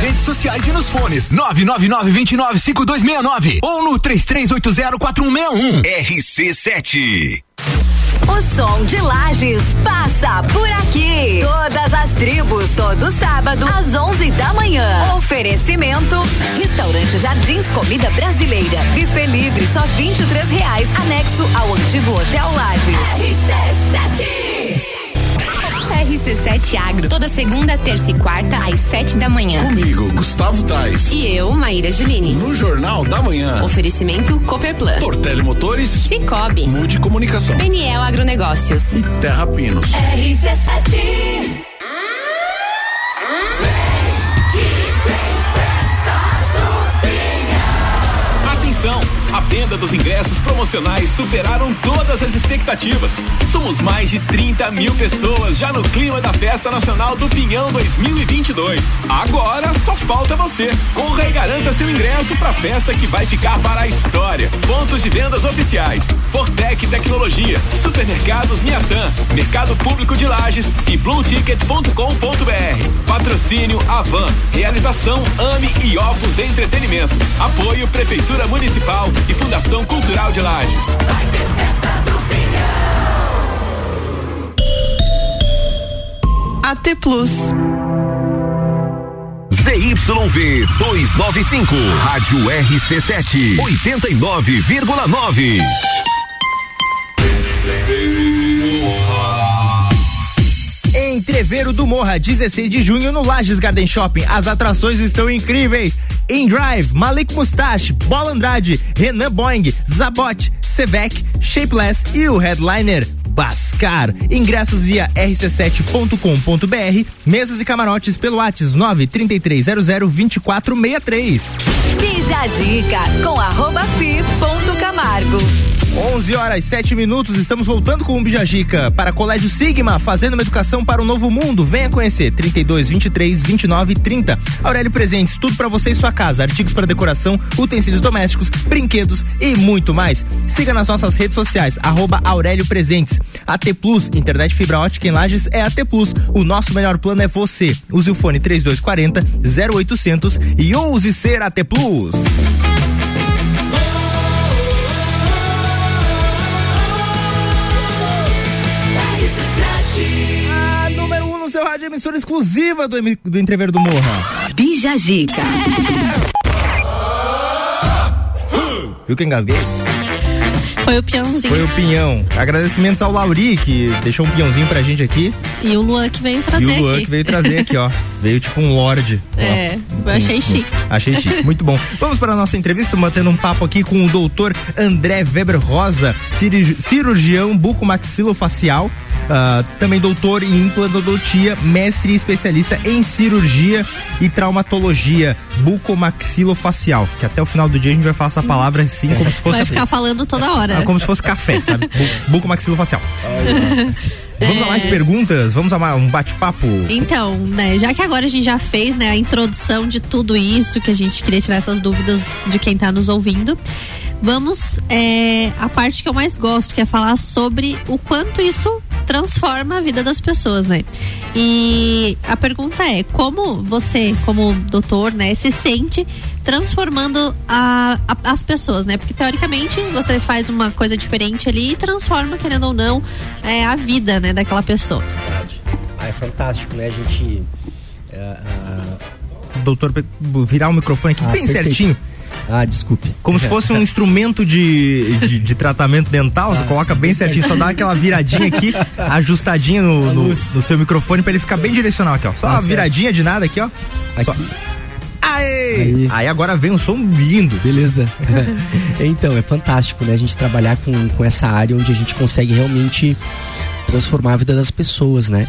redes sociais e nos fones. 999-295269 ou no 33804161. RC7. O som de Lages passa por aqui. Todas as tribos, todo sábado, às 11 da manhã. Oferecimento: Restaurante Jardins Comida Brasileira. Buffet livre, só 23 reais. Anexo ao antigo Hotel Lages. RC7 Agro, toda segunda, terça e quarta, às 7 da manhã. Comigo, Gustavo Tais. E eu, Maíra Juline. No Jornal da Manhã. Oferecimento Cooperplan. Portele Motores. Cicobi. Mude Comunicação. PNL Agronegócios. E Terra Pinos. RC7. A venda dos ingressos promocionais superaram todas as expectativas. Somos mais de 30 mil pessoas já no clima da Festa Nacional do Pinhão 2022. Agora só falta você. Corra e garanta seu ingresso para a festa que vai ficar para a história. Pontos de vendas oficiais: Fortec Tecnologia, Supermercados Miatã, Mercado Público de Lages e BlueTicket.com.br. Patrocínio Avan. Realização AME e Opus Entretenimento. Apoio Prefeitura Municipal e Fundação Cultural de Lages. AT Plus. ZYV 295, Rádio RC7, 89,9. Entreveiro do Morra, 16 de junho no Lages Garden Shopping. As atrações estão incríveis. In Drive, Malik Mustache, Bola Andrade, Renan Boing, Zabot, Sevec, Shapeless e o headliner Bascar. Ingressos via rc7.com.br, mesas e camarotes pelo WhatsApp 93300 2463. Bija dica com arroba fi ponto Camargo. 11 horas 7 minutos, estamos voltando com o Bijagica para Colégio Sigma, fazendo uma educação para o novo mundo. Venha conhecer 32 23 29 30. Aurélio Presentes, tudo para você e sua casa, artigos para decoração, utensílios domésticos, brinquedos e muito mais. Siga nas nossas redes sociais, arroba Aurélio Presentes. AT Plus, internet fibra ótica em Lages é AT Plus. O nosso melhor plano é você. Use o fone 3240 0800 e ouse ser AT Plus. Rádio, emissora exclusiva do, do Entrever do Morra. Bija Gica. Viu que engasguei? Foi o peãozinho. Foi o Pinhão. Agradecimentos ao Lauri, que deixou um pinhãozinho pra gente aqui. E o Luan que veio e trazer o Luan aqui. que veio trazer aqui, ó. Veio tipo um lorde. ó. É, eu achei chique. Achei chique, muito bom. Vamos para a nossa entrevista, batendo um papo aqui com o doutor André Weber Rosa, cirurgi- cirurgião bucomaxilofacial, ah, também doutor em implantodontia, mestre e especialista em cirurgia e traumatologia bucomaxilofacial, que até o final do dia a gente vai falar essa palavra assim como se fosse Vai ficar falando toda hora. ah, como se fosse café, sabe? Bu- Bucomaxilofacial. Vamos a mais perguntas? Vamos a um bate-papo? Então, né, já que agora a gente já fez, né, a introdução de tudo isso, que a gente queria tirar essas dúvidas de quem tá nos ouvindo, vamos é, a parte que eu mais gosto, que é falar sobre o quanto isso transforma a vida das pessoas, né? E a pergunta é, como você, como doutor, né, se sente transformando a- a- as pessoas, né? Porque teoricamente você faz uma coisa diferente ali e transforma, querendo ou não, é, a vida, né, daquela pessoa. Ah, é fantástico, né? A gente. é, Doutor, virar o microfone aqui Ah, bem perfeito. certinho. Ah, desculpe. Como se fosse um instrumento de, de, de tratamento dental, Ah, você coloca bem certinho, só dá aquela viradinha aqui, ajustadinha no, no, no seu microfone pra ele ficar bem direcional aqui, ó. Só Tá uma viradinha de nada aqui, ó. Só. Aqui. Aê! Aí. Aí agora vem um som lindo. Beleza. então, é fantástico, né? A gente trabalhar com, com essa área onde a gente consegue realmente transformar a vida das pessoas, né?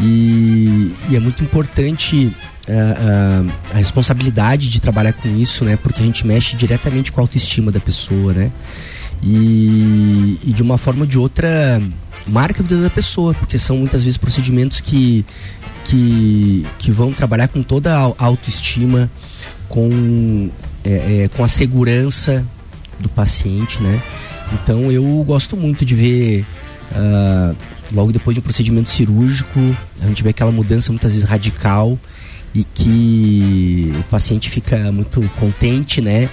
E, e é muito importante ah, ah, a responsabilidade de trabalhar com isso, né? Porque a gente mexe diretamente com a autoestima da pessoa, né? E, e de uma forma ou de outra marca a vida da pessoa, porque são muitas vezes procedimentos que, que, que vão trabalhar com toda a autoestima, com, é, é, com a segurança do paciente, né? Então eu gosto muito de ver ah, logo depois de um procedimento cirúrgico, a gente vê aquela mudança muitas vezes radical e que o paciente fica muito contente, né?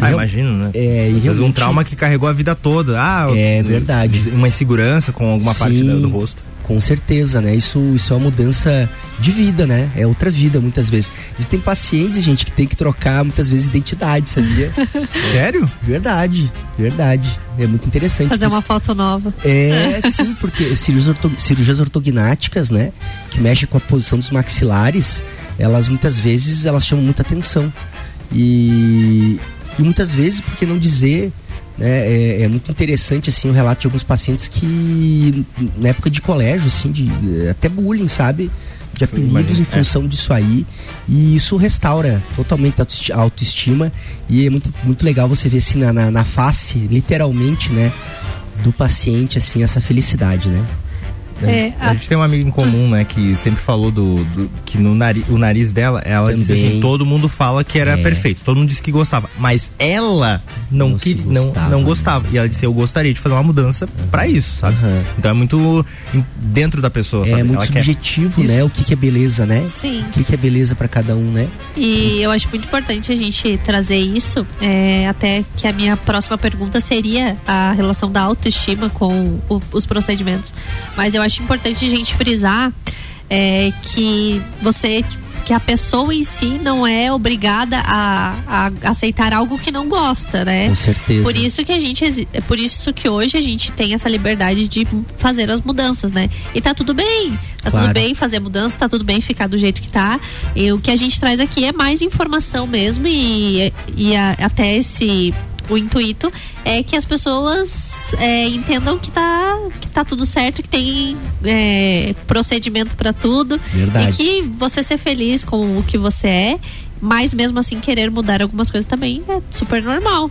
Ah, E imagino, né? É, e Às vezes um trauma que carregou a vida toda. Ah, É verdade. Uma insegurança com alguma parte Sim, do, do rosto. Com certeza, né? Isso, isso é uma mudança de vida, né? É outra vida, muitas vezes. Existem pacientes, gente, que tem que trocar muitas vezes identidade, sabia? Sério? Verdade, verdade. É muito interessante. Fazer uma foto nova. É, sim, porque cirurgias, orto- cirurgias ortognáticas, né, que mexem com a posição dos maxilares, elas muitas vezes elas chamam muita atenção. E, e muitas vezes, por que não dizer, né, é, é muito interessante assim o relato de alguns pacientes que na época de colégio, assim, de até bullying, sabe? de apelidos Imagina, em função disso aí. E isso restaura totalmente a autoestima. E é muito, muito legal você ver assim na, na, na face, literalmente, né? Do paciente, assim, essa felicidade, né? É, a gente tem uma amiga em comum, né, que sempre falou do, do- que no nariz, o nariz dela, ela disse Também. assim, todo mundo fala que era É. perfeito, todo mundo disse que gostava, mas ela não Não que, se não, gostava, não né? gostava. E ela disse, eu gostaria de fazer uma mudança pra isso, sabe? Então é muito dentro da pessoa, É sabe? muito Ela quer- subjetivo, né? O que, que é beleza, né? Sim. O que, que é beleza pra cada um, né? E eu acho muito importante a gente trazer isso, é, até que a minha próxima pergunta seria a relação da autoestima com o- os procedimentos. Mas eu acho importante a gente frisar é, que você que a pessoa em si não é obrigada a, a aceitar algo que não gosta, né? Com certeza. Por isso que a gente é por isso que hoje a gente tem essa liberdade de fazer as mudanças, né? E tá tudo bem. Tá Claro. tudo bem fazer mudança, tá tudo bem ficar do jeito que tá. E o que a gente traz aqui é mais informação mesmo e, e a- até esse o intuito é que as pessoas é, entendam que tá, que tá tudo certo, que tem é, procedimento para tudo. Verdade. E que você ser feliz com o que você é, mas mesmo assim querer mudar algumas coisas também é super normal.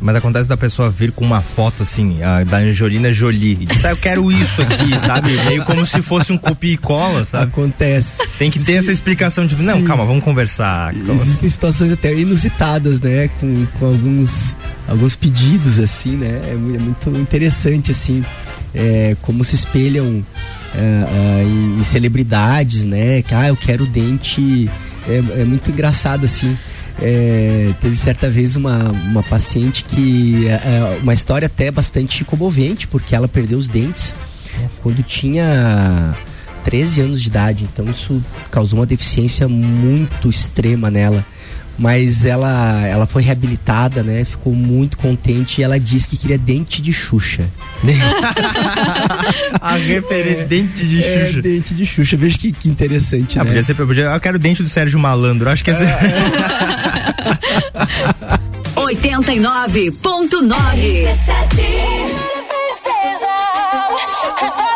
Mas acontece da pessoa vir com uma foto assim, a, da Angelina Jolie, e ah, eu quero isso aqui, sabe? Meio como se fosse um copia e cola, sabe? Acontece. Tem que ter essa explicação, tipo, não, calma, vamos conversar. calma. Existem situações até inusitadas, né? Com, com alguns, alguns pedidos, assim, né? É, é muito interessante, assim, é, como se espelham é, é, em, em celebridades, né? Que, ah, eu quero dente. É, é muito engraçado, assim. É, teve certa vez uma, uma paciente que. É, é uma história até bastante comovente, porque ela perdeu os dentes quando tinha 13 anos de idade. Então isso causou uma deficiência muito extrema nela. Mas ela, ela foi reabilitada, né? Ficou muito contente e ela disse que queria dente de Xuxa. A referência, dente de É, Xuxa. dente de Xuxa. Veja que, que interessante, Ah, né? podia ser, podia, eu quero dente do Sérgio Malandro. Acho que essa. 89.9 Never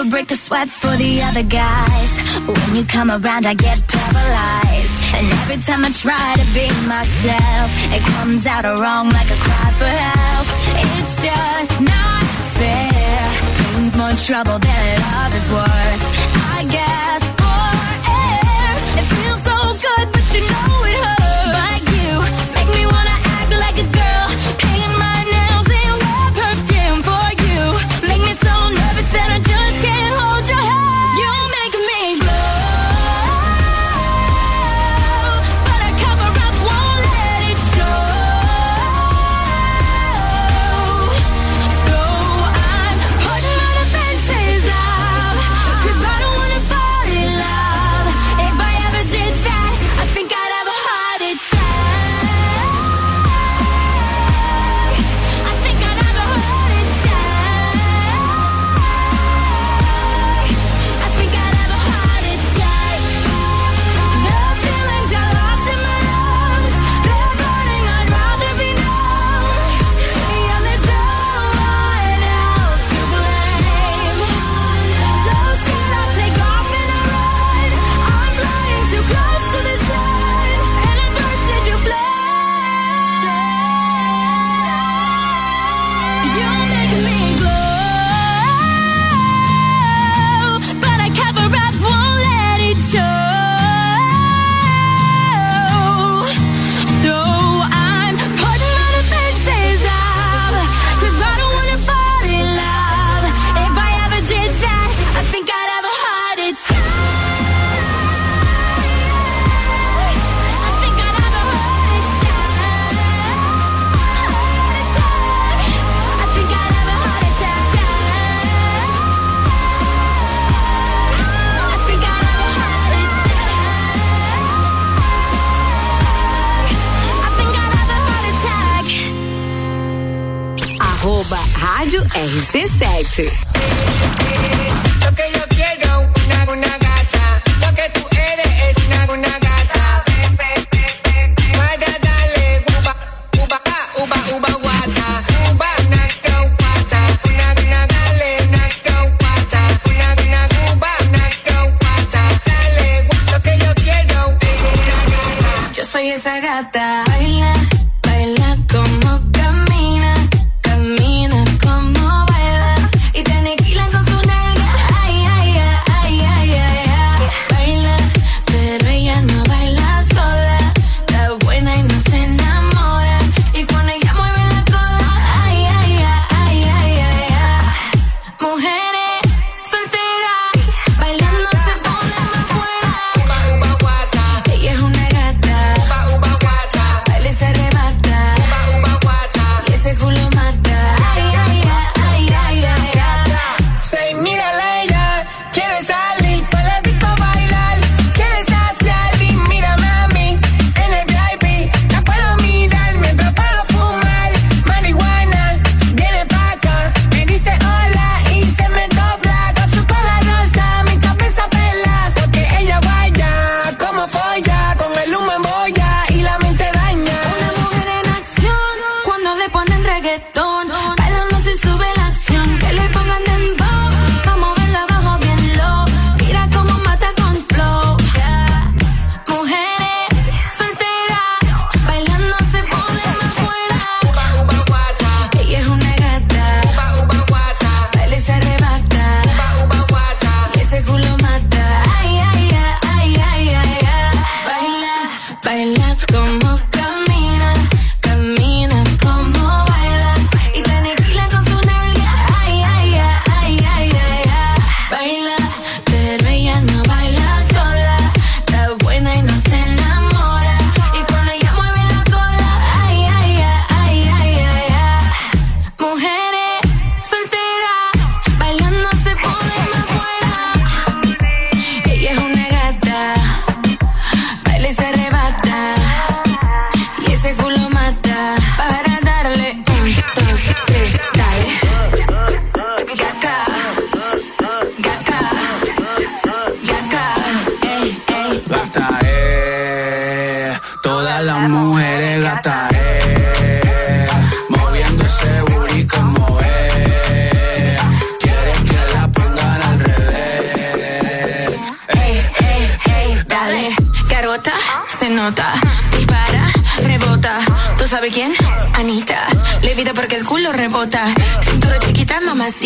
Never break a sweat for the other guys. When you come around, I get paralyzed. And every time I try to be myself, it comes out wrong like a cry for help. It's just not fair. Brings more trouble than love is worth. I guess for air,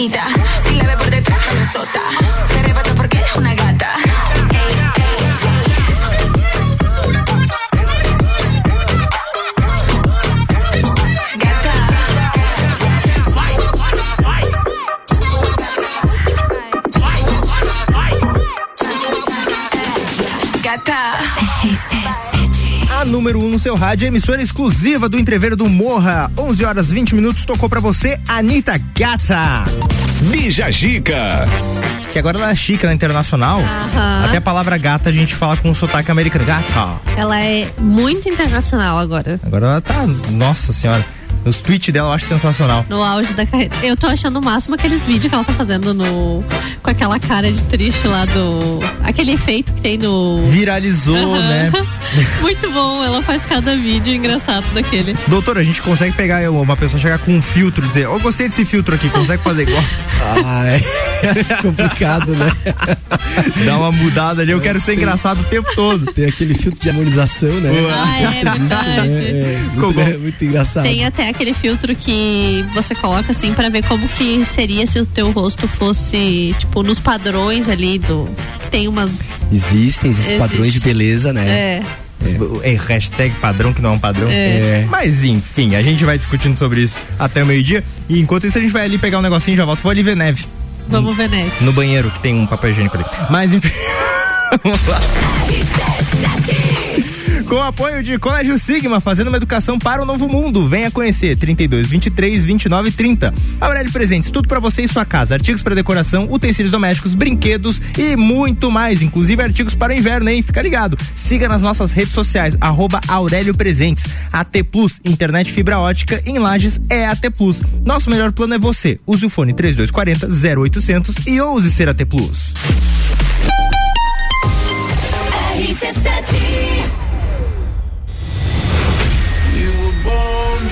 mamacita, si la ve por detrás, la azota, se arrebata porque es una gata. A número 1 um no seu rádio, emissora exclusiva do Entreveiro do Morra. 11 horas 20 minutos, tocou pra você Anitta Gata. Bija Gica. Que agora ela é chique na internacional. Aham. Até a palavra gata a gente fala com um sotaque americano. Gata. Ela é muito internacional agora. Agora ela tá, nossa senhora. Os tweets dela eu acho sensacional. No auge da carreira. Eu tô achando o máximo aqueles vídeos que ela tá fazendo no. Com aquela cara de triste lá do. Aquele efeito que tem no. Viralizou, Aham. né? Muito bom, ela faz cada vídeo engraçado daquele. Doutor, a gente consegue pegar uma pessoa chegar com um filtro e dizer, eu gostei desse filtro aqui, consegue fazer igual? Ah, é complicado, né? Dá uma mudada ali, eu quero ser engraçado o tempo todo. Tem aquele filtro de harmonização, né? Ah, é verdade. É, muito, é muito engraçado. Tem até aquele filtro que você coloca assim pra ver como que seria se o teu rosto fosse, tipo, nos padrões ali do. Tem umas. Existem esses Existe. padrões de beleza, né? É. É. hashtag padrão que não é um padrão. É. Mas enfim, a gente vai discutindo sobre isso até o meio-dia. E enquanto isso, a gente vai ali pegar um negocinho e já volto. Vou ali ver neve. Vamos ver neve. No banheiro, que tem um papel higiênico ali. Mas enfim. Vamos lá. Com apoio de Colégio Sigma, fazendo uma educação para o novo mundo. Venha conhecer 32 23 29 30. Aurélio Presentes, tudo para você e sua casa. Artigos para decoração, utensílios domésticos, brinquedos e muito mais. Inclusive artigos para o inverno, hein? Fica ligado. Siga nas nossas redes sociais, arroba Aurélio Presentes. AT Plus, internet fibra ótica em Lages é AT Plus. Nosso melhor plano é você. Use o fone 3240 0800 e ouse ser AT Plus.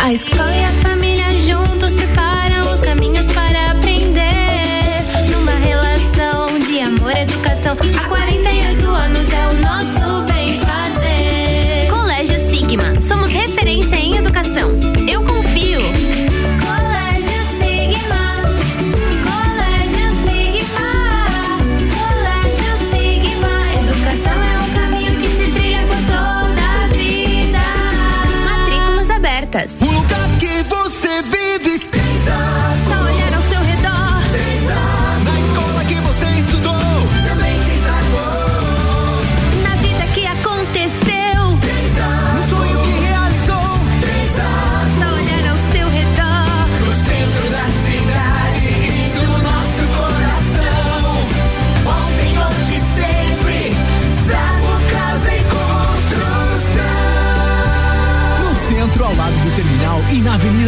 A escola e a família juntos preparam os caminhos para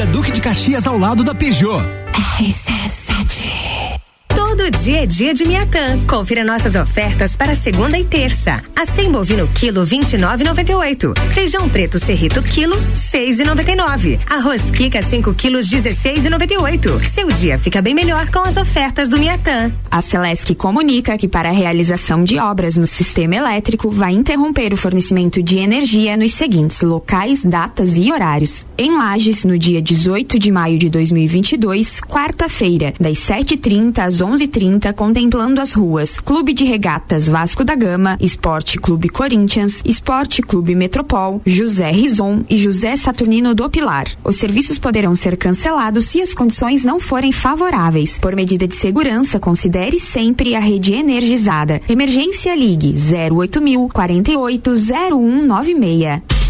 Avenida Duque de Caxias, ao lado da Peugeot. RC7 Hoje é dia de Miatã. Confira nossas ofertas para segunda e terça. A sem bovino quilo 29,98. Feijão preto serrito quilo 6,99. Arroz quica 5 quilos 16,98. Seu dia fica bem melhor com as ofertas do Miatã. A Celesc comunica que para a realização de obras no sistema elétrico vai interromper o fornecimento de energia nos seguintes locais, datas e horários. Em Lages, no dia 18 de maio de 2022, quarta-feira, das 7:30 às 11:30 11h30, contemplando as ruas Clube de Regatas Vasco da Gama, Esporte Clube Corinthians, Esporte Clube Metropol, José Rison e José Saturnino do Pilar. Os serviços poderão ser cancelados se as condições não forem favoráveis. Por medida de segurança, considere sempre a rede energizada. Emergência Ligue 08000 480196.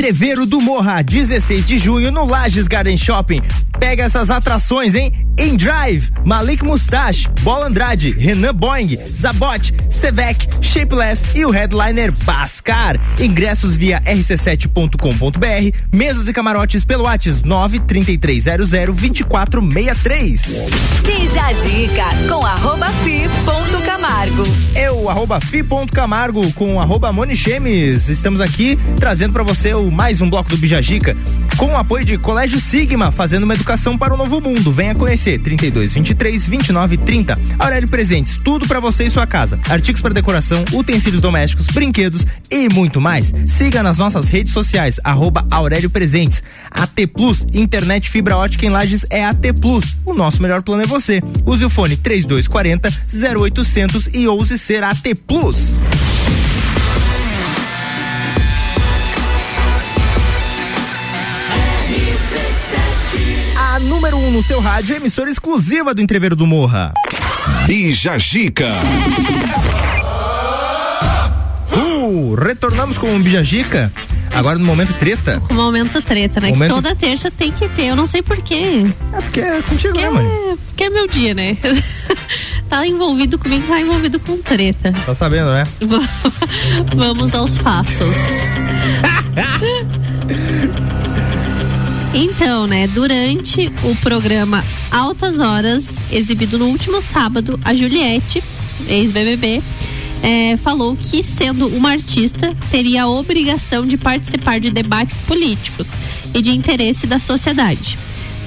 Entreveiro do Morra, 16 de junho no Lages Garden Shopping. Pega essas atrações, hein? Em Drive, Malik Mustache, Bola Andrade, Renan Boing, Zabot, Sevec, Shapeless e o headliner Bascar. Ingressos via rc7.com.br, mesas e camarotes pelo WhatsApp 93300 2463. Bija a dica com arroba fi ponto Camargo. Eu, arroba fi.camargo com arroba Monichemes. Estamos aqui trazendo para você o mais um bloco do Bijagica com o apoio de Colégio Sigma, fazendo uma educação para o novo mundo. Venha conhecer 32 23 29 30. Aurélio Presentes, tudo para você e sua casa. Artigos para decoração, utensílios domésticos, brinquedos e muito mais. Siga nas nossas redes sociais, arroba Aurélio Presentes. AT Plus, internet fibra ótica em Lages é AT Plus. O nosso melhor plano é você. Use o fone 3240 0800 e ouse ser AT Plus. A número 1 um no seu rádio, emissora exclusiva do Entreveiro do Morra. Bija Gica. Uh, retornamos com o Bijagica. Agora no momento treta. Com o momento treta, né? Momento- Que toda terça tem que ter, eu não sei porquê. É porque é contigo, né, mano? Porque é meu dia, né? tá envolvido comigo, tá envolvido com treta. Tá sabendo, né? Vamos aos fatos. Então, né, durante o programa Altas Horas, exibido no último sábado, a Juliette ex-BBB, é, falou que, sendo uma artista, teria a obrigação de participar de debates políticos e de interesse da sociedade.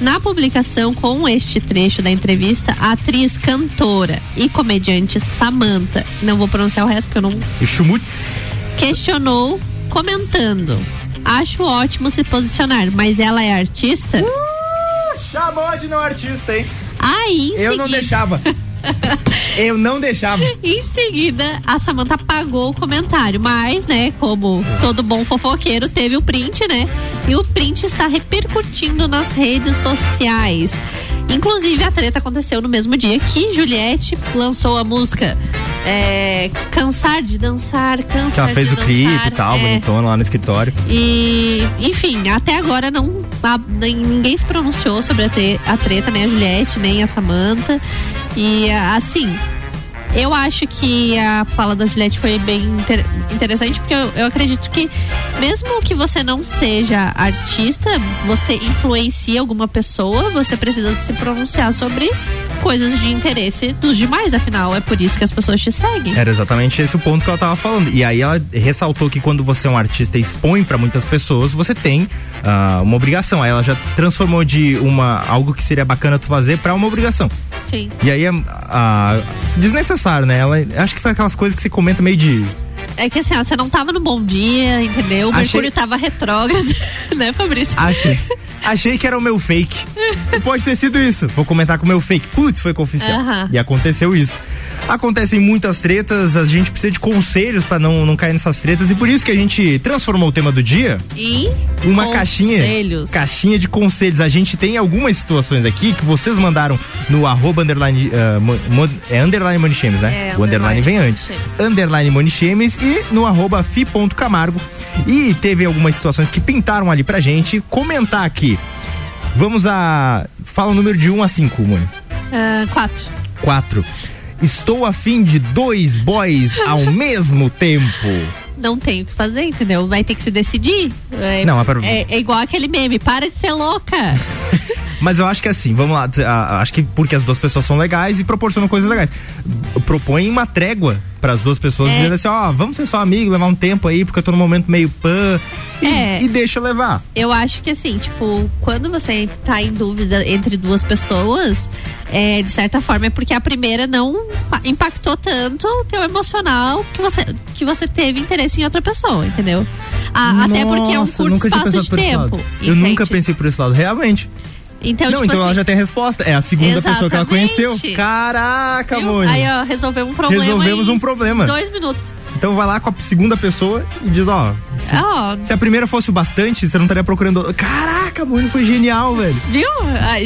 Na publicação com este trecho da entrevista, a atriz, cantora e comediante Samantha, não vou pronunciar o resto porque eu não Schmutz. questionou comentando: Acho ótimo se posicionar, mas ela é artista? Uh, chamou de não artista, hein? Aí, em Eu não seguida- deixava. Eu não deixava. Em seguida, a Samantha apagou o comentário, mas, né, como todo bom fofoqueiro, teve o print, né? E o print está repercutindo nas redes sociais. Inclusive, a treta aconteceu no mesmo dia que Juliette lançou a música é, Cansar de Dançar, Cansar ela fez de o clipe Dançar. e tal, é. bonitona lá no escritório. E, enfim, até agora não a- ninguém se pronunciou sobre a, te- a treta, nem a Juliette, nem a Samantha. E assim, eu acho que a fala da Juliette foi bem inter- interessante, porque eu, eu acredito que, mesmo que você não seja artista, você influencia alguma pessoa, você precisa se pronunciar sobre coisas de interesse dos demais, afinal, é por isso que as pessoas te seguem. Era exatamente esse o ponto que ela tava falando. E aí ela ressaltou que quando você é um artista e expõe pra muitas pessoas, você tem ah, uma obrigação. Aí ela já transformou de uma algo que seria bacana tu fazer pra uma obrigação. Sim. E aí é ah, desnecessário, né? Ela acho que foi aquelas coisas que se comenta meio de É que assim, ó, você não tava no bom dia, entendeu? O Achei- Mercúrio tava retrógrado, né, Fabrício? Achei. Achei que era o meu fake. Pode ter sido isso. Vou comentar com o meu fake. Putz, foi. Aham. E aconteceu isso. Acontecem muitas tretas, a gente precisa de conselhos pra não, não cair nessas tretas e por isso que a gente transformou o tema do dia E uma caixinha conselhos. caixinha de conselhos. A gente tem algumas situações aqui que vocês mandaram no arroba underline mo- é underline money shames, né? É, o underline underline vem antes. Underline money e no arroba fi.camargo. E teve algumas situações que pintaram ali pra gente comentar aqui. Vamos a fala o número de 1 a 5, Moni. Ah, quatro. 4. Estou afim de dois boys ao mesmo tempo. Não tem o que fazer, entendeu? Vai ter que se decidir. É, Não, mas para- é, é igual aquele meme, para de ser louca. Mas eu acho que assim, vamos lá, acho que porque as duas pessoas são legais e proporcionam coisas legais. Propõe uma trégua para as duas pessoas, É. dizendo assim, ó, vamos ser só amigos, levar um tempo aí, porque eu tô num momento meio pan. E, É. e deixa levar. Eu acho que assim, tipo, quando você tá em dúvida entre duas pessoas, é, de certa forma é porque a primeira não pa- impactou tanto o teu emocional que você, que você teve interesse em outra pessoa, entendeu? A- até porque é um Nossa, curto espaço de tempo. Eu nunca pensei por esse lado, realmente. Então, não, tipo então ela assim, já tem a resposta. É a segunda pessoa que ela Exatamente. conheceu. Caraca? Moni. Aí, ó, resolveu um problema. Resolvemos em um problema. Dois minutos. Então vai lá com a segunda pessoa e diz, ó. Se, Ó, se a primeira fosse o bastante, você não estaria procurando. Caraca, Moni, foi genial, velho. viu?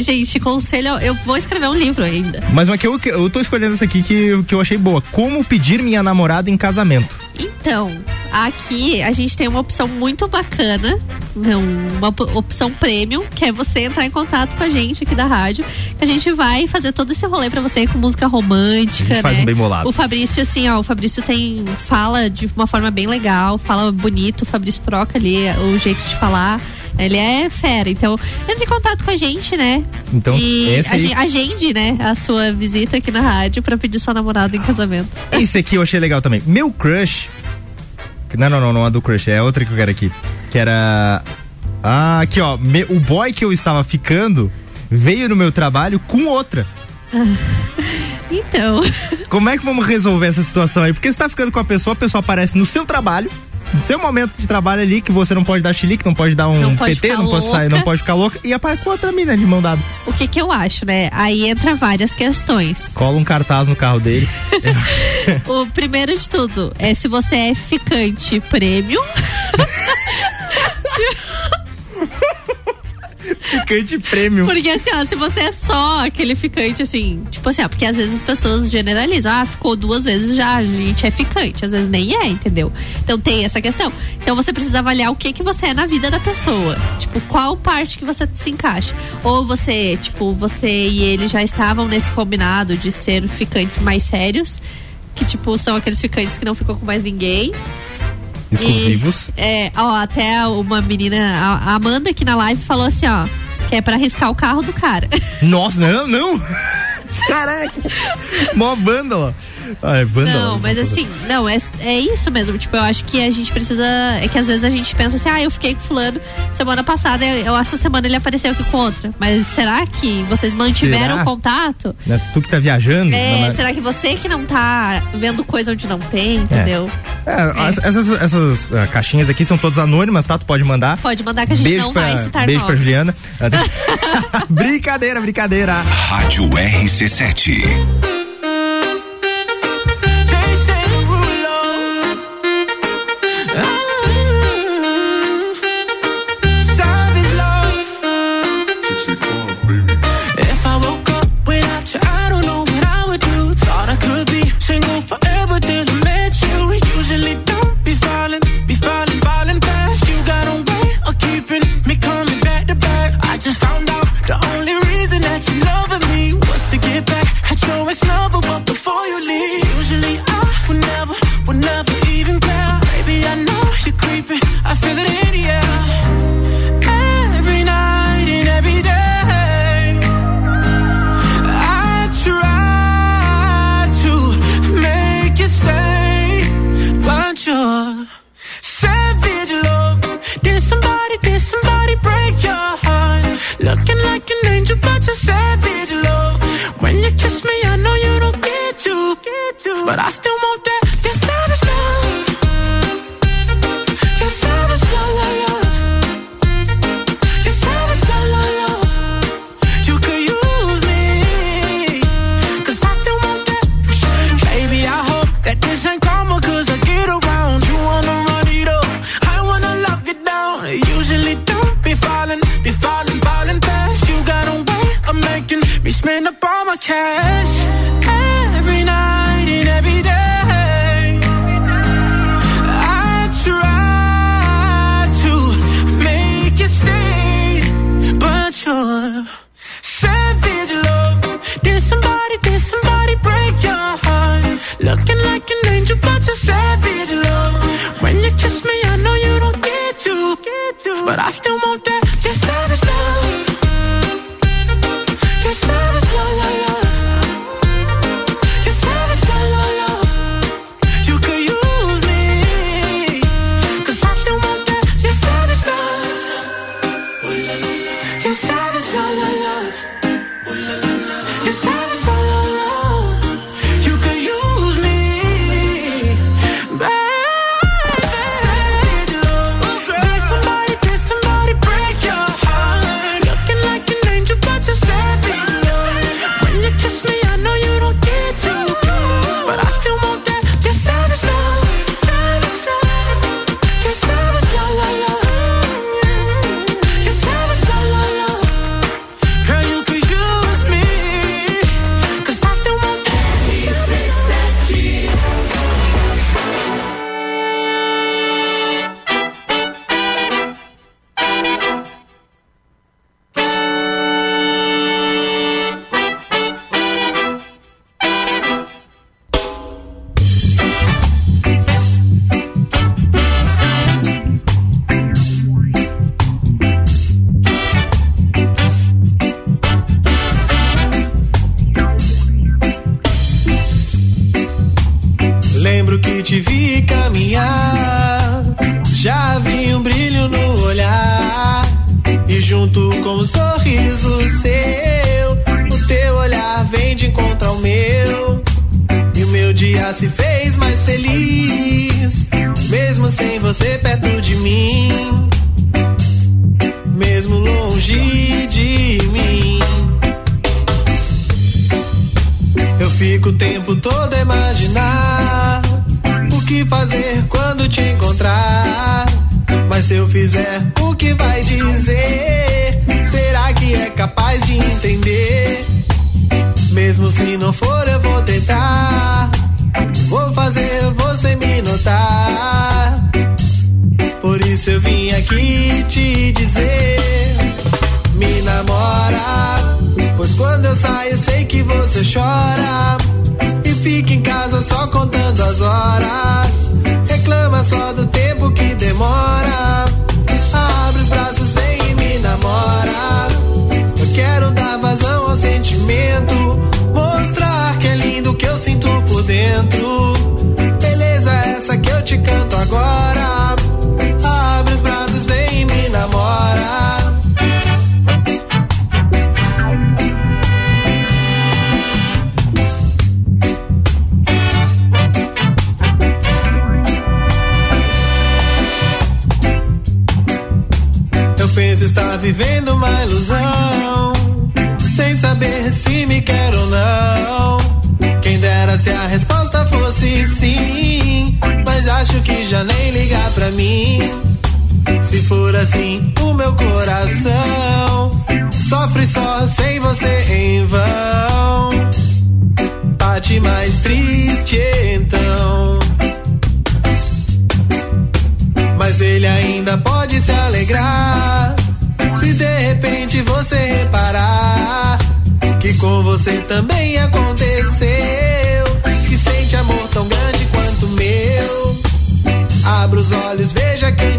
Gente, conselho, eu vou escrever um livro ainda. Mas uma que eu, eu tô escolhendo essa aqui que, que eu achei boa. Como pedir minha namorada em casamento? Então, aqui a gente tem uma opção muito bacana, não, uma op- opção premium, que é você entrar em contato com a gente aqui da rádio, que a gente vai fazer todo esse rolê pra você com música romântica, A gente faz né? um bem bolado. O Fabrício, assim, ó, o Fabrício tem, fala de uma forma bem legal, fala bonito, o Fabrício troca ali o jeito de falar. Ele é fera, então entre em contato com a gente, né? Então, e esse agende, né, a sua visita aqui na rádio pra pedir sua namorada em casamento. Esse aqui eu achei legal também. Meu crush. Não, não, não, não é do crush, é outra que eu quero aqui. Que era. Ah, aqui ó. me- o boy que eu estava ficando veio no meu trabalho com outra. Então. Como é que vamos resolver essa situação aí? Porque você tá ficando com a pessoa, a pessoa aparece no seu trabalho, no seu momento de trabalho ali, que você não pode dar chilique, não pode dar um Não pode PT, não pode sair, louca. não pode ficar louca, e aparece com outra mina de mão dada. O que que eu acho, né? Aí entra várias questões. Cola um cartaz no carro dele. O primeiro de tudo é se você é ficante premium. Ficante prêmio. Porque assim, ó, se você é só aquele ficante assim, tipo assim, ó, porque às vezes as pessoas generalizam, ah, ficou duas vezes já, a gente é ficante, às vezes nem é, entendeu? Então tem essa questão. Então você precisa avaliar o que que você é na vida da pessoa. Tipo, qual parte que você se encaixa. Ou você, tipo, você e ele já estavam nesse combinado de ser ficantes mais sérios, que tipo, são aqueles ficantes que não ficam com mais ninguém. Exclusivos. E, é, ó, até uma menina, a Amanda aqui na live falou assim, ó, que é pra arriscar o carro do cara. Nossa, não, não! Caraca! Mó vândala. Ah, é vandalismo. Não, mas assim, não, é, é isso mesmo. Tipo, eu acho que a gente precisa. É que às vezes a gente pensa assim, ah, eu fiquei com fulano semana passada, eu, essa semana ele apareceu aqui com outra. Mas será que vocês mantiveram será? contato? É, tu que tá viajando? É, é, será que você que não tá vendo coisa onde não tem, é. entendeu? É. é essas, essas uh, caixinhas aqui são todas anônimas, tá? Tu pode mandar. Pode mandar que a gente beijo não pra, vai citar Beijo nós. pra Juliana. brincadeira, brincadeira. Rádio RC7. but I still want.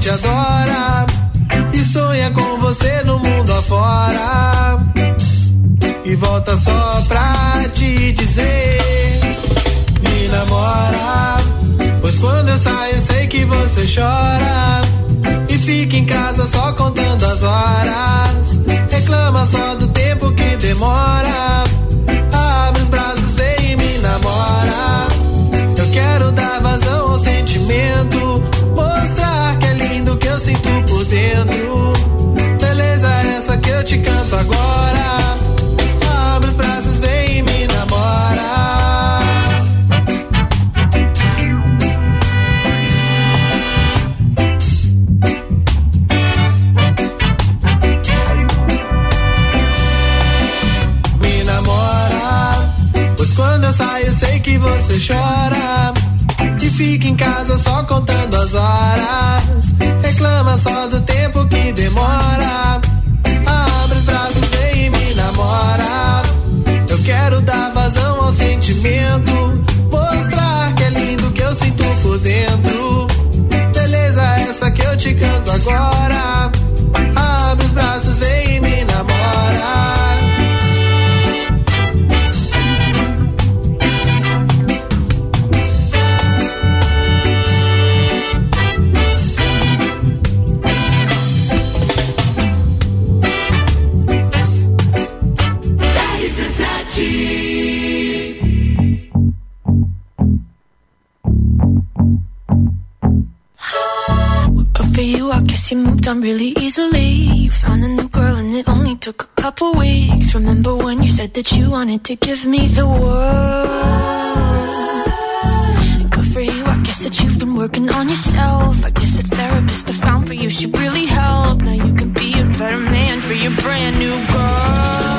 Te adora. E sonha com você no mundo afora. E volta só pra te dizer: Me namora. Pois quando eu saio, sei que você chora. E fica em casa só contando as horas. Reclama só do tempo que demora. Abre os braços, vem e me namora. Eu quero dar vazão ao sentimento. Que eu sinto por dentro. Beleza, essa que eu te canto agora. Abre os braços, vem e me namora. me namora. Pois quando eu saio, sei que você chora. E fica em casa só contando as horas. Demora. Abre os braços, vem e me namora. Eu quero dar vazão ao sentimento. Mostrar que é lindo que eu sinto por dentro. Beleza, essa que eu te canto agora. Couple weeks. Remember when you said that you wanted to give me the world? Good for you, I guess that you've been working on yourself. I guess the therapist I found for you should really help. Now you can be a better man for your brand new girl.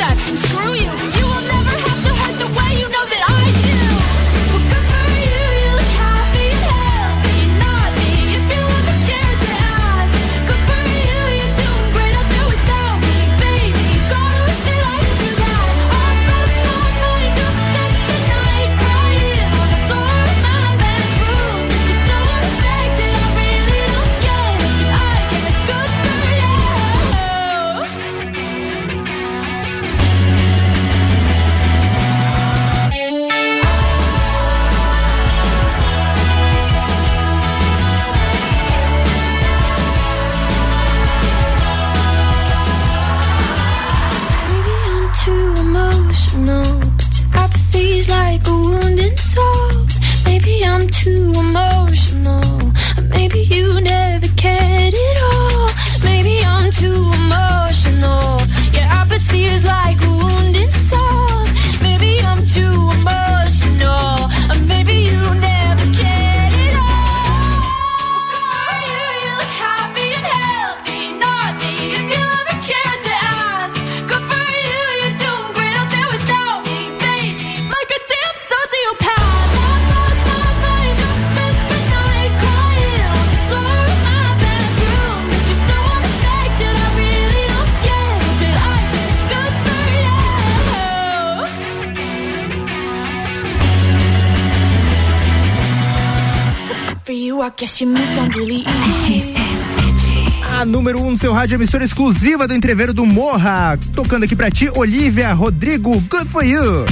rádio, emissora exclusiva do Entreveiro do Morra. Tocando aqui pra ti, Olivia Rodrigo, good for you.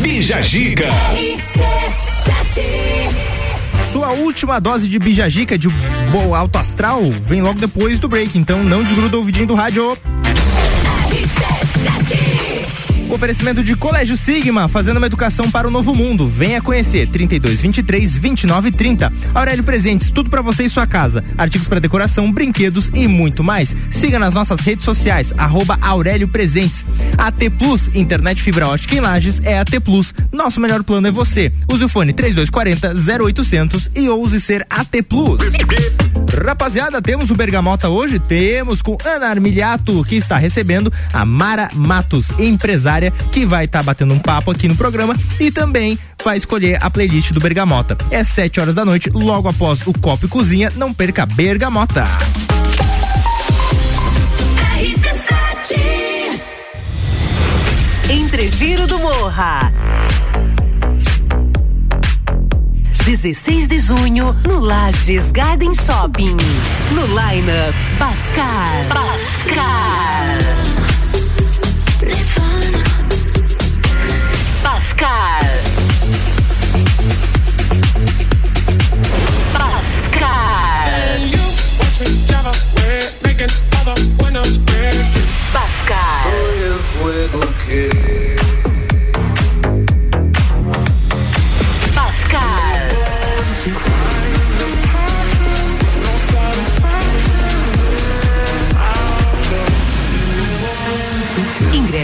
Bija Giga. Sua última dose de bijagica de boa alto astral vem logo depois do break, então não desgruda o ouvidinho do rádio. Oferecimento de Colégio Sigma, fazendo uma educação para o novo mundo. Venha conhecer 32 23 29 30. Aurélio Presentes, tudo para você e sua casa. Artigos para decoração, brinquedos e muito mais. Siga nas nossas redes sociais, arroba Aurélio Presentes. AT Plus, internet fibra ótica em Lages é AT Plus. Nosso melhor plano é você. Use o fone 3240 0800 e ouse ser AT Plus. Rapaziada, temos o Bergamota hoje? Temos com Ana Armiliato, que está recebendo a Mara Matos, empresária, que vai estar batendo um papo aqui no programa e também vai escolher a playlist do Bergamota. É 7 horas da noite, logo após o Copo e Cozinha, não perca Bergamota. Entreviro do Morra. 16 de junho, no Lages Garden Shopping. No lineup, Bascar. Bascar. Bascar. Bascar. Soy el fuego que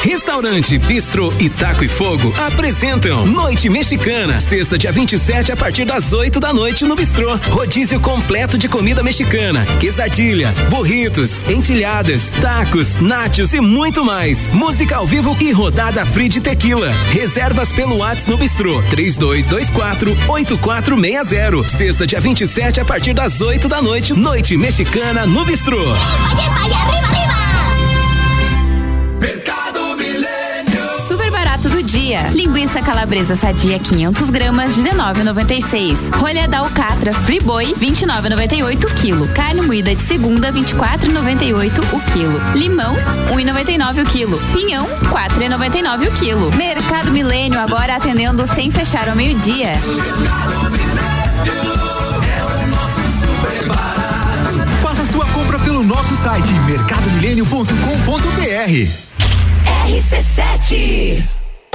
Restaurante Bistro e Taco e Fogo apresentam Noite Mexicana, sexta dia 27 a partir das 8 da noite no Bistrô. Rodízio completo de comida mexicana, quesadilha, burritos, entilhadas, tacos, nachos e muito mais. Música ao vivo e rodada free de tequila. Reservas pelo WhatsApp no Bistrô 3224 8460. Sexta dia 27 a partir das 8 da noite, Noite Mexicana no Bistrô. Super dia. Linguiça calabresa sadia 500 gramas 19,96. Rolha da alcatra Friboi 29,98 o quilo. Carne moída de segunda 24,98 o quilo. Limão 1,99 o quilo. Pinhão 4,99 o quilo. Mercado Milênio agora atendendo sem fechar ao meio-dia. Faça sua compra pelo nosso site mercadomilênio.com.br. RC7.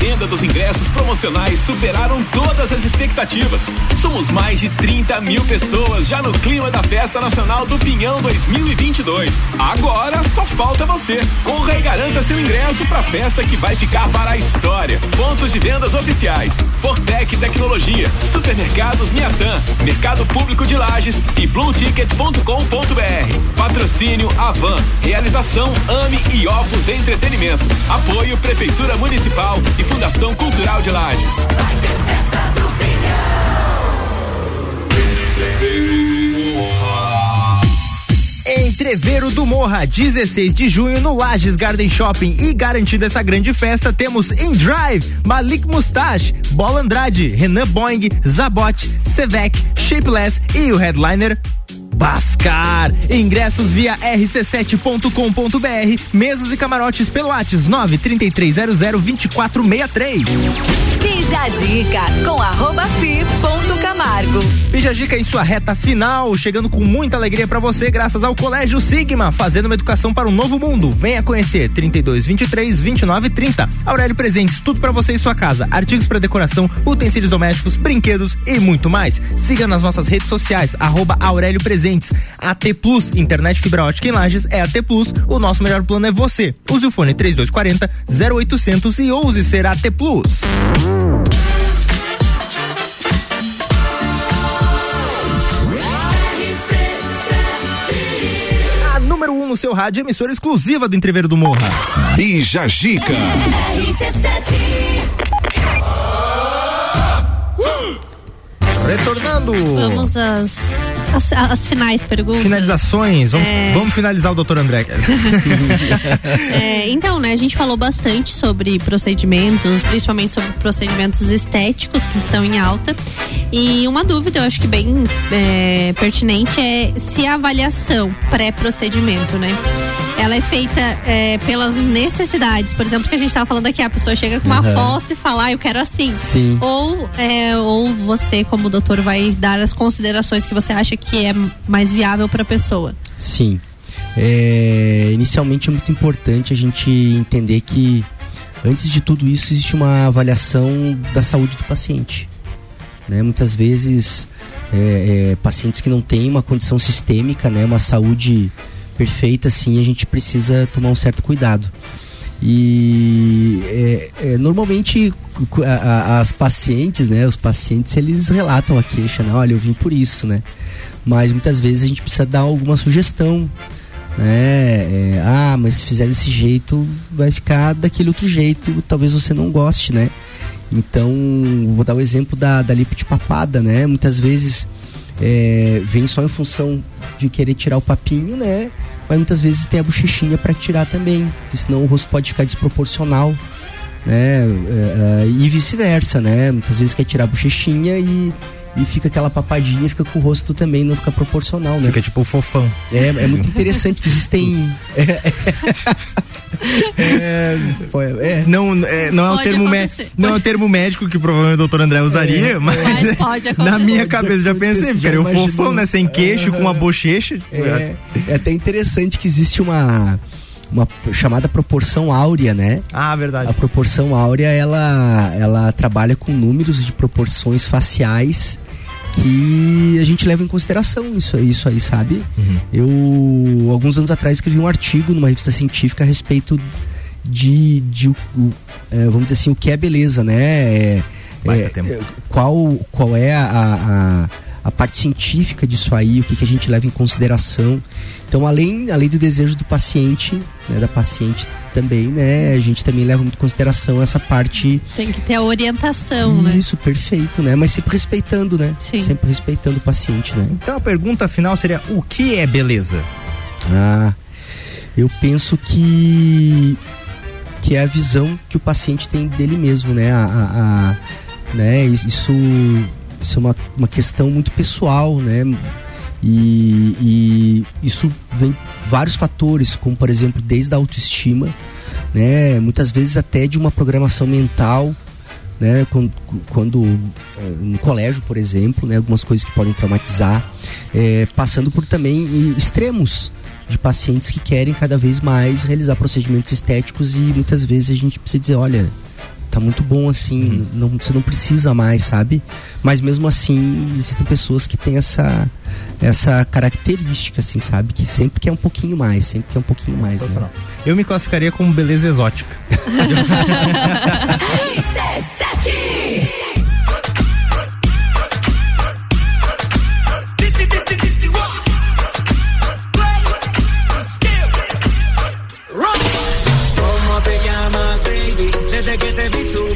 Venda dos ingressos promocionais superaram todas as expectativas. Somos mais de 30 mil pessoas já no clima da Festa Nacional do Pinhão 2022. Agora só falta você. Corra e garanta seu ingresso para a festa que vai ficar para a história. Pontos de vendas oficiais: Fortec Tecnologia, Supermercados Miatã, Mercado Público de Lages e BlueTicket.com.br. Patrocínio Avan. Realização Ame e Opus Entretenimento. Apoio Prefeitura Municipal e Fundação Cultural de Lages. Entreveiro do Morra, 16 de junho no Lages Garden Shopping e garantida essa grande festa temos In Drive, Malik Mustache, Bola Andrade, Renan Boing, Zabot, Sevec, Shapeless e o headliner Bascar. Ingressos via rc7.com.br, mesas e camarotes pelo WhatsApp 933002463. Bija Zica com arroba Camargo. Dica em sua reta final, chegando com muita alegria pra você, graças ao Colégio Sigma, fazendo uma educação para um novo mundo. Venha conhecer 32 23 29 30. Aurélio Presentes, tudo pra você e sua casa. Artigos para decoração, utensílios domésticos, brinquedos e muito mais. Siga nas nossas redes sociais, arroba Aurélio Presentes. AT Plus, internet fibra ótica em Lages é AT Plus. O nosso melhor plano é você. Use o fone 3240 0800 e ouse ser AT Plus. No seu rádio, emissora exclusiva do Entreveiro do Morra. Bija Gica. Retornando. Vamos às, às, às finais perguntas. Finalizações. Vamos, É. vamos finalizar o doutor André. É, então, né, a gente falou bastante sobre procedimentos, principalmente sobre procedimentos estéticos que estão em alta. E uma dúvida, eu acho que bem é, pertinente, é se a avaliação pré-procedimento, né? Ela é feita é, pelas necessidades. Por exemplo, que a gente estava falando aqui, a pessoa chega com uma Aham. foto e fala, ah, eu quero assim. Sim. Ou, é, ou você, como doutor, vai dar as considerações que você acha que é mais viável para a pessoa. Sim. É, inicialmente é muito importante a gente entender que antes de tudo isso existe uma avaliação da saúde do paciente. Né? Muitas vezes é, é, pacientes que não têm uma condição sistêmica, né, uma saúde perfeita, assim, a gente precisa tomar um certo cuidado. E é, é, normalmente a- a- as pacientes, né, os pacientes, eles relatam a queixa, né, olha, eu vim por isso, né. Mas muitas vezes a gente precisa dar alguma sugestão, né? É, ah, mas se fizer desse jeito, vai ficar daquele outro jeito, talvez você não goste, né? Então, vou dar o exemplo da, da lipo de papada, né? Muitas vezes é, vem só em função de querer tirar o papinho, né? Mas muitas vezes tem a bochechinha para tirar também, porque senão o rosto pode ficar desproporcional, né? É, é, e vice-versa, né? Muitas vezes quer tirar a bochechinha e, e fica aquela papadinha, fica com o rosto também não fica proporcional, né? Fica tipo fofão. É, é muito interessante que existem. É, foi- é. Não, é, não, é o termo mé- acontecer. não é o termo médico que provavelmente o doutor André usaria, É, mas, Mas pode na minha cabeça já pensei, já porque era um imaginou. fofão, né? Sem queixo, com uma bochecha. tipo, É, é até interessante que existe uma, uma chamada proporção áurea, né? Ah, verdade. A proporção áurea, ela, ela trabalha com números de proporções faciais que a gente leva em consideração isso, isso aí, sabe? Eu, alguns anos atrás, escrevi um artigo numa revista científica a respeito de, de o- é, vamos dizer assim, o que é beleza, né? É, é, é, qual, qual é a, a, a parte científica disso aí, o que, que a gente leva em consideração. Então, além, além do desejo do paciente, né, da paciente também, né, a gente também leva muito em consideração essa parte. Tem que ter a orientação, né? Isso, perfeito, né? Mas sempre respeitando, né? Sim. Sempre respeitando o paciente, né? Então a pergunta final seria: o que é beleza? Ah, eu penso que que é a visão que o paciente tem dele mesmo, né? A, a- a- né? Isso, isso é uma, uma questão muito pessoal, né? E, e isso vem vários fatores, como por exemplo, desde a autoestima, né? Muitas vezes até de uma programação mental, né? Quando, quando eh, no colégio, por exemplo, né? Algumas coisas que podem traumatizar, eh, passando por também extremos de pacientes que querem cada vez mais realizar procedimentos estéticos e muitas vezes a gente precisa dizer, olha, tá muito bom assim, não, você não precisa mais, sabe? Mas mesmo assim, existem pessoas que têm essa essa característica, assim, sabe? Que sempre quer um pouquinho mais, sempre quer um pouquinho mais, né? Eu me classificaria como beleza exótica.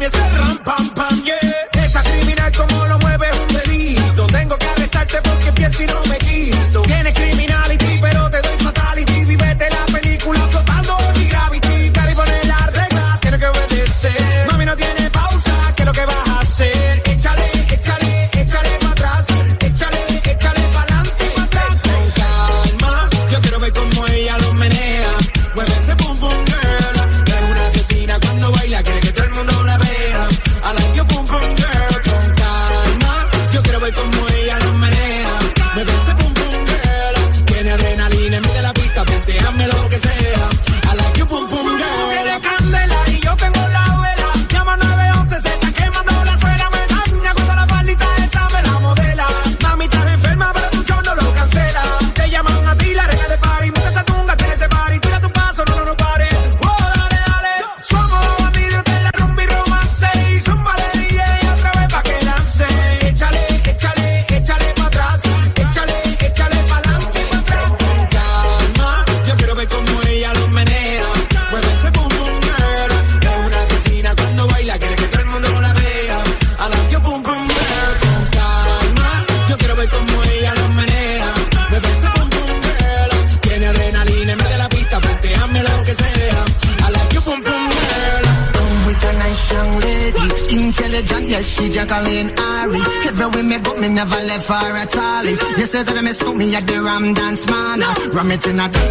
mí es trampa. Her at all. You say that I miss me at the Ram Dance Man. Ram it in a dance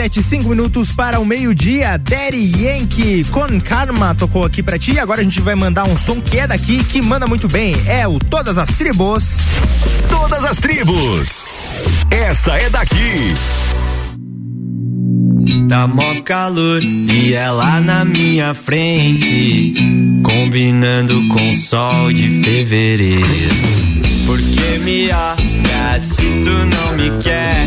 RC7, 5 minutos para o meio-dia. Daddy Yankee com Karma tocou aqui pra ti. Agora a gente vai mandar um som que é daqui, que manda muito bem. É o Todas as Tribos. Todas as tribos. Essa é daqui. Tá mó calor e ela na minha frente, combinando com o sol de fevereiro. Porque me olha se tu não me quer,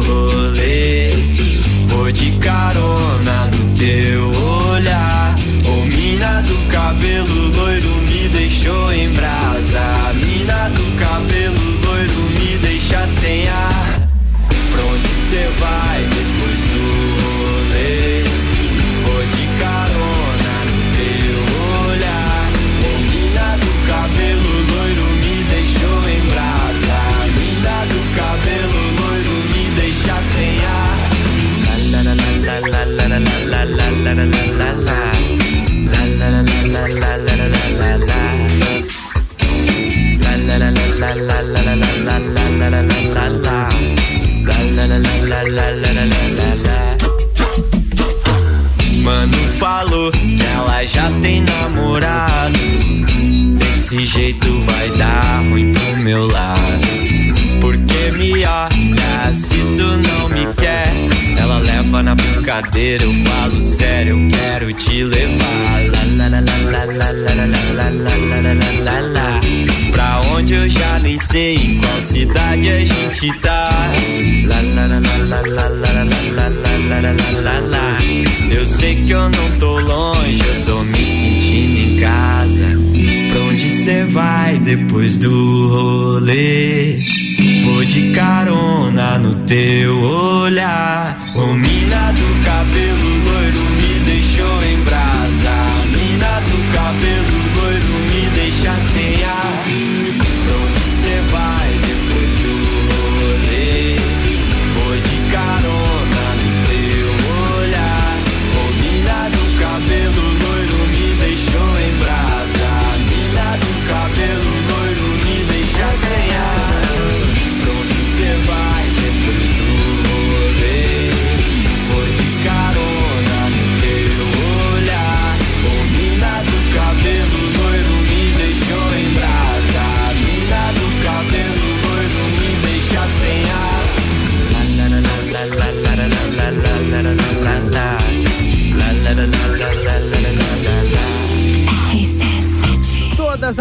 já tem namorado. Desse jeito vai dar ruim pro meu lado. Porque me olha se tu não me quer. Ela leva na brincadeira, eu falo sério, eu quero te levar. Pra onde eu já nem sei, em qual cidade a gente tá. Lá, lá, lá, Eu sei que eu não tô longe, eu tô me sentindo em casa. Pra onde cê vai depois do rolê? Vou de carona no teu olhar. Ô mina do cabelo loiro me deixou em brasa. Mina do cabelo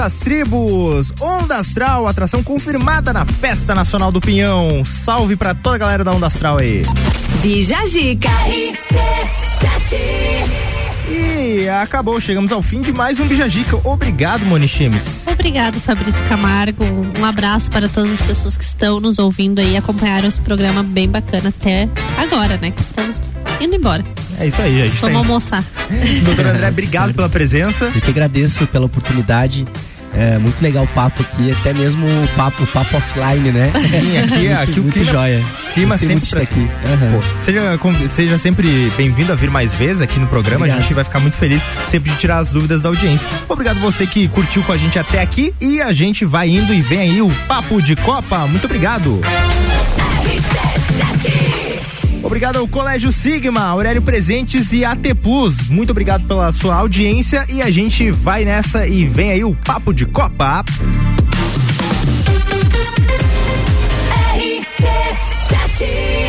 as tribos. Onda Astral, atração confirmada na Festa Nacional do Pinhão. Salve pra toda a galera da Onda Astral aí. Bija Zica. E acabou, chegamos ao fim de mais um Bijagica. Obrigado, Moni Chimes. Obrigado, Fabrício Camargo. Um abraço para todas as pessoas que estão nos ouvindo aí, acompanharam esse programa bem bacana até agora, né? Que estamos indo embora. É isso aí, a gente Vamos tá almoçar. Doutor André, obrigado pela presença. Eu que agradeço pela oportunidade. É muito legal o papo aqui, até mesmo o papo, o papo offline, né? Sim, aqui, muito, aqui o muito clima, joia. clima Gostei sempre muito aqui. Aham. Pô, seja, seja sempre bem-vindo a vir mais vezes aqui no programa. Obrigado. A gente vai ficar muito feliz sempre de tirar as dúvidas da audiência. Obrigado você que curtiu com a gente até aqui e a gente vai indo e vem aí o Papo de Copa. Muito obrigado. Obrigado ao Colégio Sigma, Aurélio Presentes e AT Plus. Muito obrigado pela sua audiência e a gente vai nessa e vem aí o Papo de Copa. RC7 Ativa.